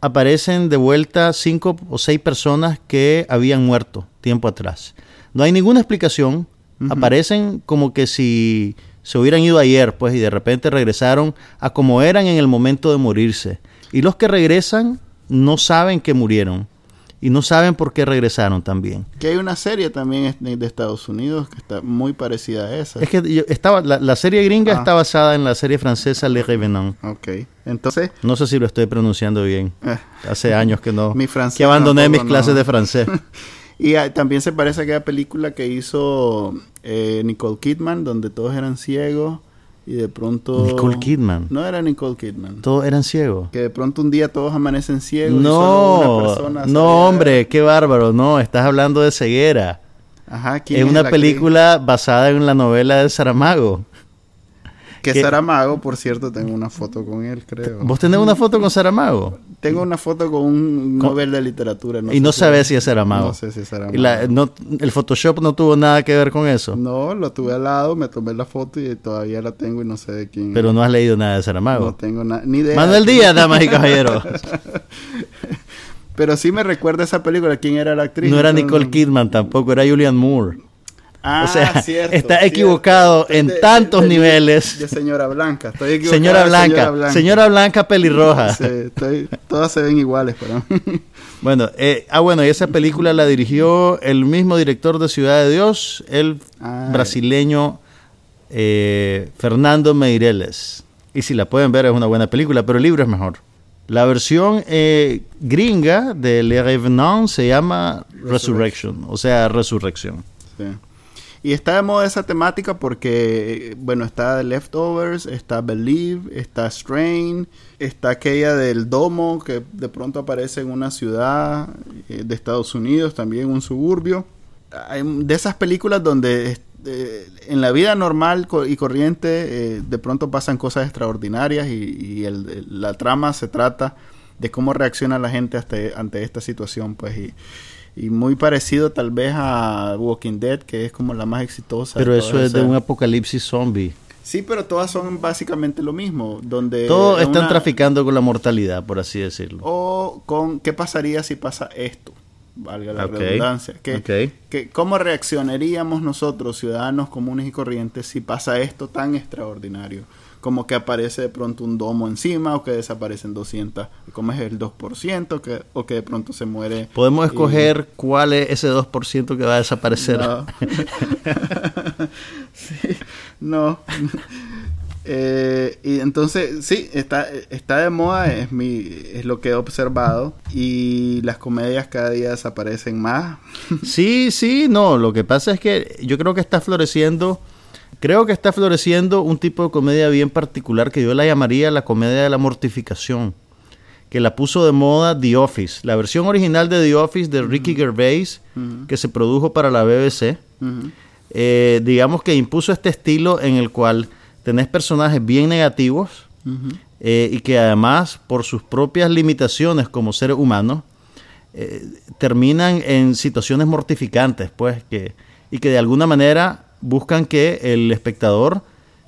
aparecen de vuelta cinco o seis personas que habían muerto tiempo atrás. No hay ninguna explicación. Aparecen como que si se hubieran ido ayer, pues, y de repente regresaron a como eran en el momento de morirse. Y los que regresan no saben que murieron. Y no saben por qué regresaron también. Que hay una serie también de Estados Unidos que está muy parecida a esa. Es que yo estaba, la, la serie gringa Ah. está basada en la serie francesa Les Revenants. Ok. Entonces, No sé si lo estoy pronunciando bien. eh, Hace años que no. Mi francés que abandoné mis clases no. de francés. y ah, también se parece a aquella película que hizo eh, Nicole Kidman, donde todos eran ciegos y de pronto... Nicole Kidman. No era Nicole Kidman. Todos eran ciegos. Que de pronto un día todos amanecen ciegos. y solo No, una persona no, hombre, qué bárbaro. No, estás hablando de ceguera. Ajá, ¿quién Es una la actriz? película basada en la novela de Saramago. Que que- Saramago, por cierto, tengo una foto con él, creo. ¿Vos tenés una foto con Saramago? Tengo una foto con un Con- Nobel de literatura. y no sabes si es Saramago. No sé si es Saramago. Y la- no- el Photoshop no tuvo nada que ver con eso. No, lo tuve al lado, me tomé la foto y todavía la tengo y no sé de quién. Pero no has leído nada de no Saramago. tengo na- ni idea. Manuel Díaz, damas y caballeros. Pero sí me recuerda esa película. ¿Quién era la actriz? No era No, Nicole no. Kidman tampoco, era Julian Moore. Ah, O sea, cierto, está cierto. equivocado en De- tantos de- niveles. De señora Blanca. Estoy equivocado Señora Blanca, señora Blanca, pelirroja. Sí, estoy- todas se ven iguales para mí. Bueno, eh, ah, bueno, y esa película la dirigió el mismo director de Ciudad de Dios, el brasileño eh, Fernando Meireles. Y si la pueden ver es una buena película, pero el libro es mejor. La versión eh, gringa de Le Revenant se llama Resurrection, o sea, Resurrección. Sí. Y está de moda esa temática porque, bueno, está The Leftovers, está Believe, está Strain, está aquella del domo que de pronto aparece en una ciudad eh, de Estados Unidos, también un suburbio. Hay de esas películas donde eh, en la vida normal y corriente eh, de pronto pasan cosas extraordinarias y, y el- la trama se trata de cómo reacciona la gente ante, ante esta situación, pues, y, y muy parecido tal vez a Walking Dead, que es como la más exitosa. Pero eso es de un apocalipsis zombie. Sí, pero todas son básicamente lo mismo, donde... Todos es están una- traficando con la mortalidad, por así decirlo. O con qué pasaría si pasa esto, valga la redundancia. Que, ok. que ¿Cómo reaccionaríamos nosotros, ciudadanos comunes y corrientes, si pasa esto tan extraordinario? Como que aparece de pronto un domo encima o que desaparecen 200, como es el 2%, que, o que de pronto se muere. Podemos y- escoger cuál es ese 2% que va a desaparecer. No. Sí, no. Eh, y entonces, sí, está, está de moda, es, mi, es lo que he observado. Y las comedias cada día desaparecen más. Sí, sí, no, lo que pasa es que yo creo que está floreciendo, creo que está floreciendo un tipo de comedia bien particular que yo la llamaría la comedia de la mortificación, que la puso de moda The Office, la versión original de The Office de Ricky Gervais, Ujú. que se produjo para la BBC, Ujú. eh, digamos que impuso este estilo en el cual tenés personajes bien negativos, Ujú. eh, y que además por sus propias limitaciones como seres humanos eh, terminan en situaciones mortificantes pues que y que de alguna manera buscan que el espectador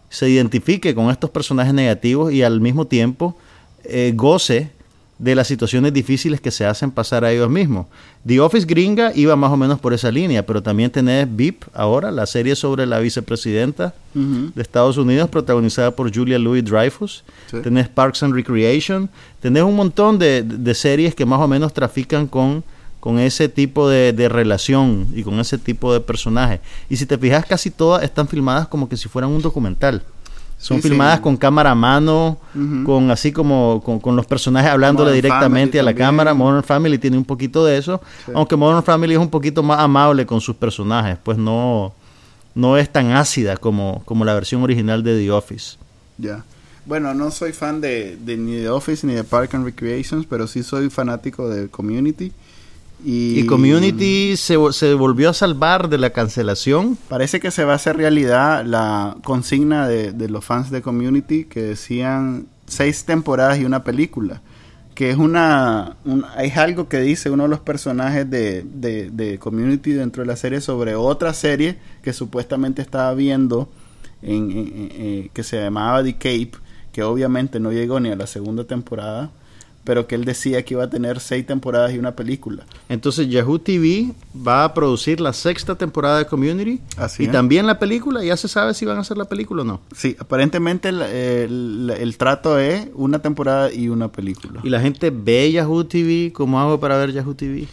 se identifique con estos personajes negativos y al mismo tiempo eh, goce de las situaciones difíciles que se hacen pasar a ellos mismos. The Office gringa iba más o menos por esa línea, pero también tenés VIP ahora, la serie sobre la vicepresidenta de Estados Unidos, protagonizada por Julia Louis Dreyfus. Sí. Tenés Parks and Recreation. Tenés un montón de, de series que más o menos trafican con, con ese tipo de, de relación y con ese tipo de personaje. Y si te fijas, casi todas están filmadas como que si fueran un documental. Son Sí, sí. filmadas con cámara a mano, con así como con, con los personajes hablándole Modern directamente Family a la también. cámara. Modern Family tiene un poquito de eso, Sí. aunque Modern Family es un poquito más amable con sus personajes, pues no, no es tan ácida como, como la versión original de The Office. Ya. Bueno, no soy fan de, de ni de Office ni de Park and Recreations, pero sí soy fanático de Community. Y, Y Community se, se volvió a salvar de la cancelación. Parece que se va a hacer realidad la consigna de, de los fans de Community que decían seis temporadas y una película. Que es una. un- es algo que dice uno de los personajes de, de, de Community dentro de la serie sobre otra serie que supuestamente estaba viendo en, en- en- eh, que se llamaba The Cape, que obviamente no llegó ni a la segunda temporada, pero que él decía que iba a tener seis temporadas y una película. Entonces Yahoo TV va a producir la sexta temporada de Community. Así y es. también la película. Ya se sabe si van a hacer la película o no. Sí, aparentemente el, el- el trato es una temporada y una película. Y la gente ve Yahoo TV. ¿Cómo hago para ver Yahoo TV?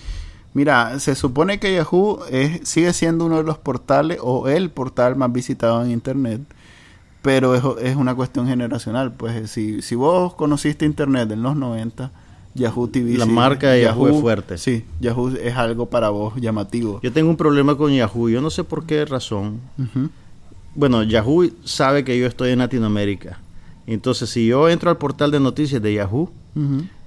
Mira, se supone que Yahoo es, sigue siendo uno de los portales o el portal más visitado en Internet, pero es, es una cuestión generacional. Pues si, si vos conociste Internet en los 90, Yahoo TV... La sí, marca de Yahoo es fuerte. Sí, Yahoo es algo para vos llamativo. Yo tengo un problema con Yahoo. Yo no sé por qué razón. Bueno, Yahoo sabe que yo estoy en Latinoamérica. Entonces, si yo entro al portal de noticias de Yahoo,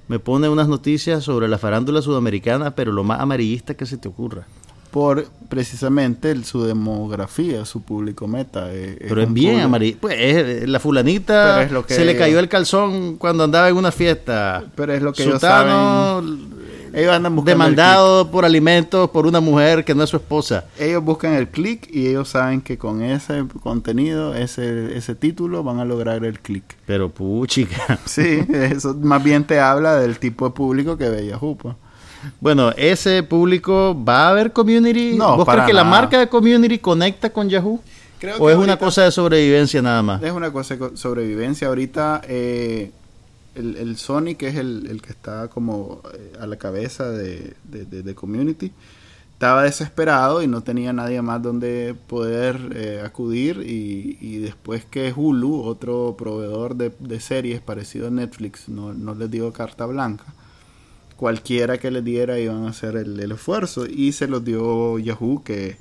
me pone unas noticias sobre la farándula sudamericana, pero lo más amarillista que se te ocurra. Por precisamente su demografía, su público meta. eh, pero es bien amarillista. Pues es, la fulanita se le cayó el calzón cuando andaba en una fiesta. Pero es lo que ellos saben ellos andan demandado por alimentos por una mujer que no es su esposa. Ellos buscan el clic y ellos saben que con ese contenido, ese, ese título, van a lograr el clic. Pero puchica. Sí, eso más bien te habla del tipo de público que ve Yahoo. Bueno, ese público va a haber community. No, ¿Vos crees que la marca de community conecta con Yahoo? Creo ¿O es una cosa de sobrevivencia nada más? Es una cosa de sobrevivencia. Ahorita eh, el, el Sony, que es el, el que está como eh, a la cabeza de, de, Community, estaba desesperado y no tenía nadie más donde poder eh, acudir y, y, después que Hulu, otro proveedor de, de series parecido a Netflix, no, no, les dio carta blanca, cualquiera que les diera iban a hacer el, el esfuerzo y se los dio Yahoo que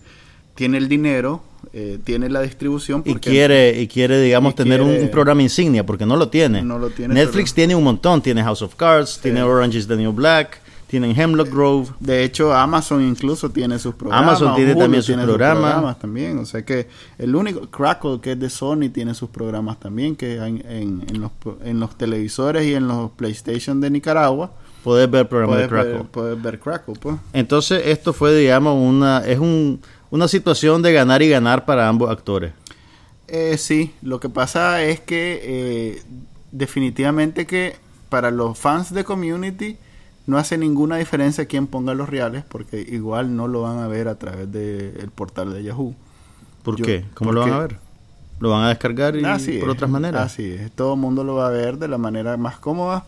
tiene el dinero, eh, tiene la distribución. y quiere, y quiere digamos, tener un, programa insignia, porque no lo tiene. No lo tiene Netflix tiene un montón, tiene House of Cards, tiene Orange is the New Black, tienen Hemlock Grove. De hecho, Amazon incluso tiene sus programas. Amazon tiene también sus programas. también. O sea que el único, Crackle, que es de Sony, tiene sus programas también, que en, en, los, en los televisores y en los PlayStation de Nicaragua. Puedes ver programas de Crackle. puedes ver Crackle, pues. Entonces, esto fue, digamos, una, es un una situación de ganar y ganar para ambos actores. Eh, sí, lo que pasa es que eh, definitivamente que para los fans de Community no hace ninguna diferencia quién ponga los reales porque igual no lo van a ver a través del portal de Yahoo. ¿Por qué? ¿Cómo lo van a ver? ¿Lo van a descargar y, por otras maneras? Así es, todo el mundo lo va a ver de la manera más cómoda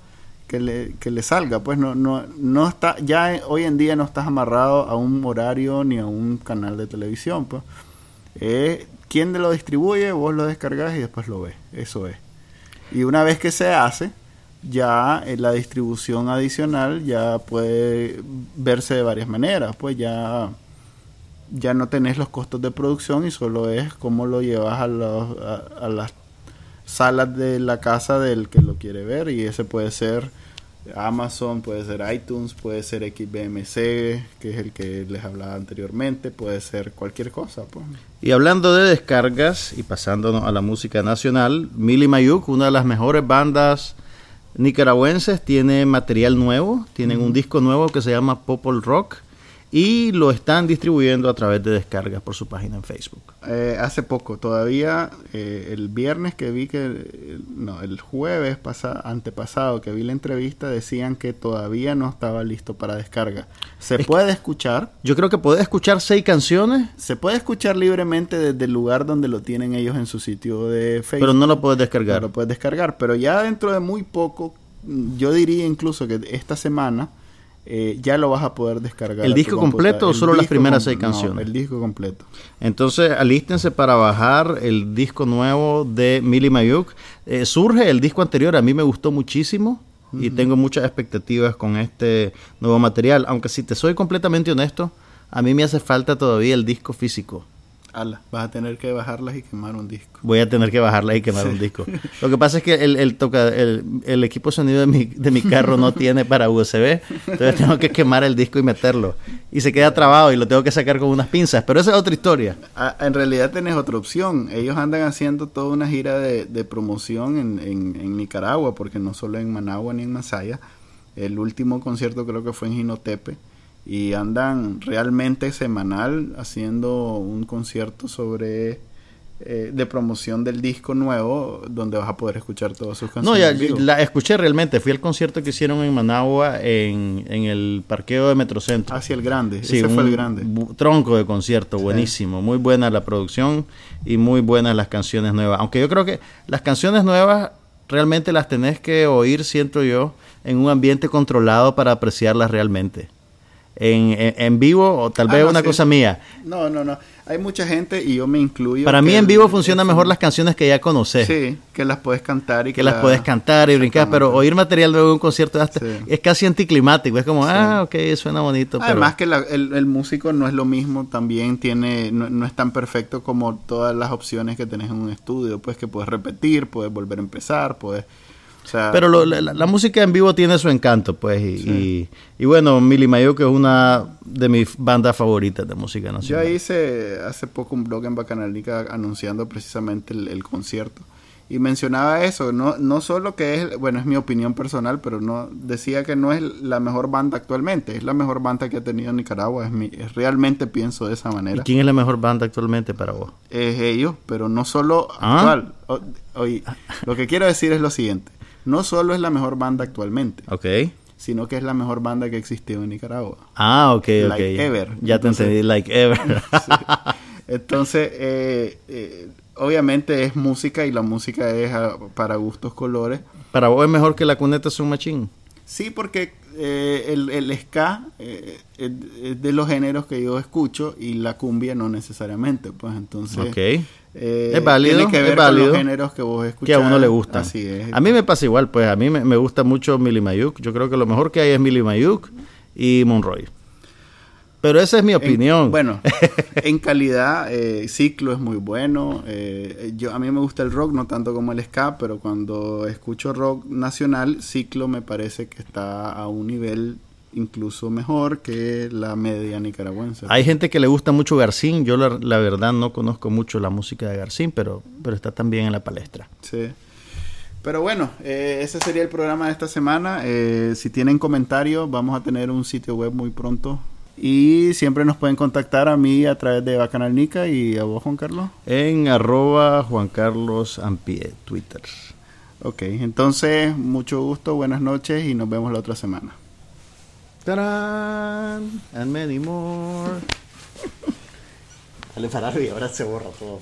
que le, que le salga. Pues no, no, no está, ya hoy en día no estás amarrado a un horario ni a un canal de televisión. Pues. Eh, ¿Quién lo distribuye? Vos lo descargas y después lo ves. Eso es. Y una vez que se hace, ya eh, la distribución adicional ya puede verse de varias maneras. Pues ya, ya no tenés los costos de producción y solo es cómo lo llevas a, los, a las salas de la casa del que lo quiere ver y ese puede ser Amazon, puede ser iTunes, puede ser XBMC, que es el que les hablaba anteriormente, puede ser cualquier cosa. Pues. Y hablando de descargas y pasándonos a la música nacional, Mili Mayuk, una de las mejores bandas nicaragüenses, tiene material nuevo, tienen un disco nuevo que se llama Popol Rock y lo están distribuyendo a través de descargas por su página en Facebook. Eh, hace poco, todavía eh, el viernes que vi que, no, el jueves pasa, antepasado que vi la entrevista, decían que todavía no estaba listo para descarga. Se puede escuchar. Yo creo que puede escuchar seis canciones. Se puede escuchar libremente desde el lugar donde lo tienen ellos en su sitio de Facebook. Pero no lo puedes descargar. No lo puedes descargar, pero ya dentro de muy poco, yo diría incluso que esta semana eh, ya lo vas a poder descargar. ¿El disco completo o solo las primeras seis canciones? el disco completo. Entonces, alístense para bajar el disco nuevo de Mili Mayuk. Eh, surge el disco anterior, a mí me gustó muchísimo y tengo muchas expectativas con este nuevo material. Aunque si te soy completamente honesto, a mí me hace falta todavía el disco físico vas a tener que bajarlas y quemar un disco. Voy a tener que bajarlas y quemar un disco. Lo que pasa es que el, toca, el, equipo de sonido de mi, de mi carro no tiene para USB, entonces tengo que quemar el disco y meterlo. Y se queda trabado y lo tengo que sacar con unas pinzas, pero esa es otra historia. Ah, en realidad tenés otra opción. Ellos andan haciendo toda una gira de, promoción en, en, Nicaragua, porque no solo en Managua ni en Masaya. El último concierto creo que fue en Jinotepe y andan realmente semanal haciendo un concierto sobre eh, de promoción del disco nuevo donde vas a poder escuchar todas sus canciones. No, ya la escuché realmente. Fui al concierto que hicieron en Managua en, en el parqueo de Metrocentro. Hacia el grande. Sí, Ese fue el grande. Tronco de concierto, buenísimo. Muy buena la producción y muy buenas las canciones nuevas. Aunque yo creo que las canciones nuevas realmente las tenés que oír, siento yo, en un ambiente controlado para apreciarlas realmente en, en, vivo o tal Ah, vez no, una sí. cosa mía. No, no, no. Hay mucha gente y yo me incluyo. Para mí en el- vivo funcionan mejor las canciones que ya conoces. Sí, que las puedes cantar y que las puedes cantar y brincar, pero oír material luego de un concierto hasta- Sí. es casi anticlimático. Es como, ah, ok, suena bonito. pero- Además que la- el, el músico no es lo mismo, también tiene, no, no es tan perfecto como todas las opciones que tenés en un estudio, pues que puedes repetir, puedes volver a empezar, puedes, o sea, Pero lo- la, la música en vivo tiene su encanto, pues. Y, y, y bueno, Mili Mayuk es una de mis bandas favoritas de música yo nacional. hice hace poco un blog en Bacanalnica anunciando precisamente el, el concierto y mencionaba eso, no, no solo que es, bueno, es mi opinión personal, pero no decía que no es la mejor banda actualmente, es la mejor banda que ha tenido Nicaragua, es mi, es- realmente pienso de esa ¿Y manera. quién es la mejor banda actualmente para vos? es ellos, pero no solo Ah. actual. O- oye, lo que quiero decir es lo siguiente. No solo es la mejor banda actualmente, Ok. sino que es la mejor banda que existió en Nicaragua. Ah, ok, ok. Like ever. Ya te entendí, like ever. Entonces, eh, eh, obviamente es música y la música es para gustos colores. para vos es mejor que la cuneta es un machín. Sí, porque eh, el, el ska eh, es es de los géneros que yo escucho y la cumbia no necesariamente, pues entonces... Ok. Eh, Es válido, Tiene que es ver con válido. los géneros que vos escuchás. que a uno le gusta. Así es. A mí me pasa igual, pues a mí me, me gusta mucho Mili Mayuk. Yo creo que lo mejor que hay es Mili Mayuk y Monroy. Pero esa es mi En- opinión. bueno, en calidad, eh, Ciclo es muy bueno. eh, yo A mí me gusta el rock, no tanto como el ska, pero cuando escucho rock nacional, Ciclo me parece que está a un nivel incluso mejor que la media nicaragüense. Hay gente que le gusta mucho Garcín. Yo la, la verdad no conozco mucho la música de Garcín, pero, pero está también en la palestra. Sí. Pero bueno, eh, ese sería el programa de esta semana. Eh, si tienen comentarios, vamos a tener un sitio web muy pronto. Y siempre nos pueden contactar a mí a través de Bacanal Nica y a vos, Juan Carlos. En arroba Juan Carlos Ampie, Twitter. Ok, entonces, mucho gusto, buenas noches y nos vemos la otra semana. ¡Tarán! And many more. Dale para arriba, ahora se borra todo.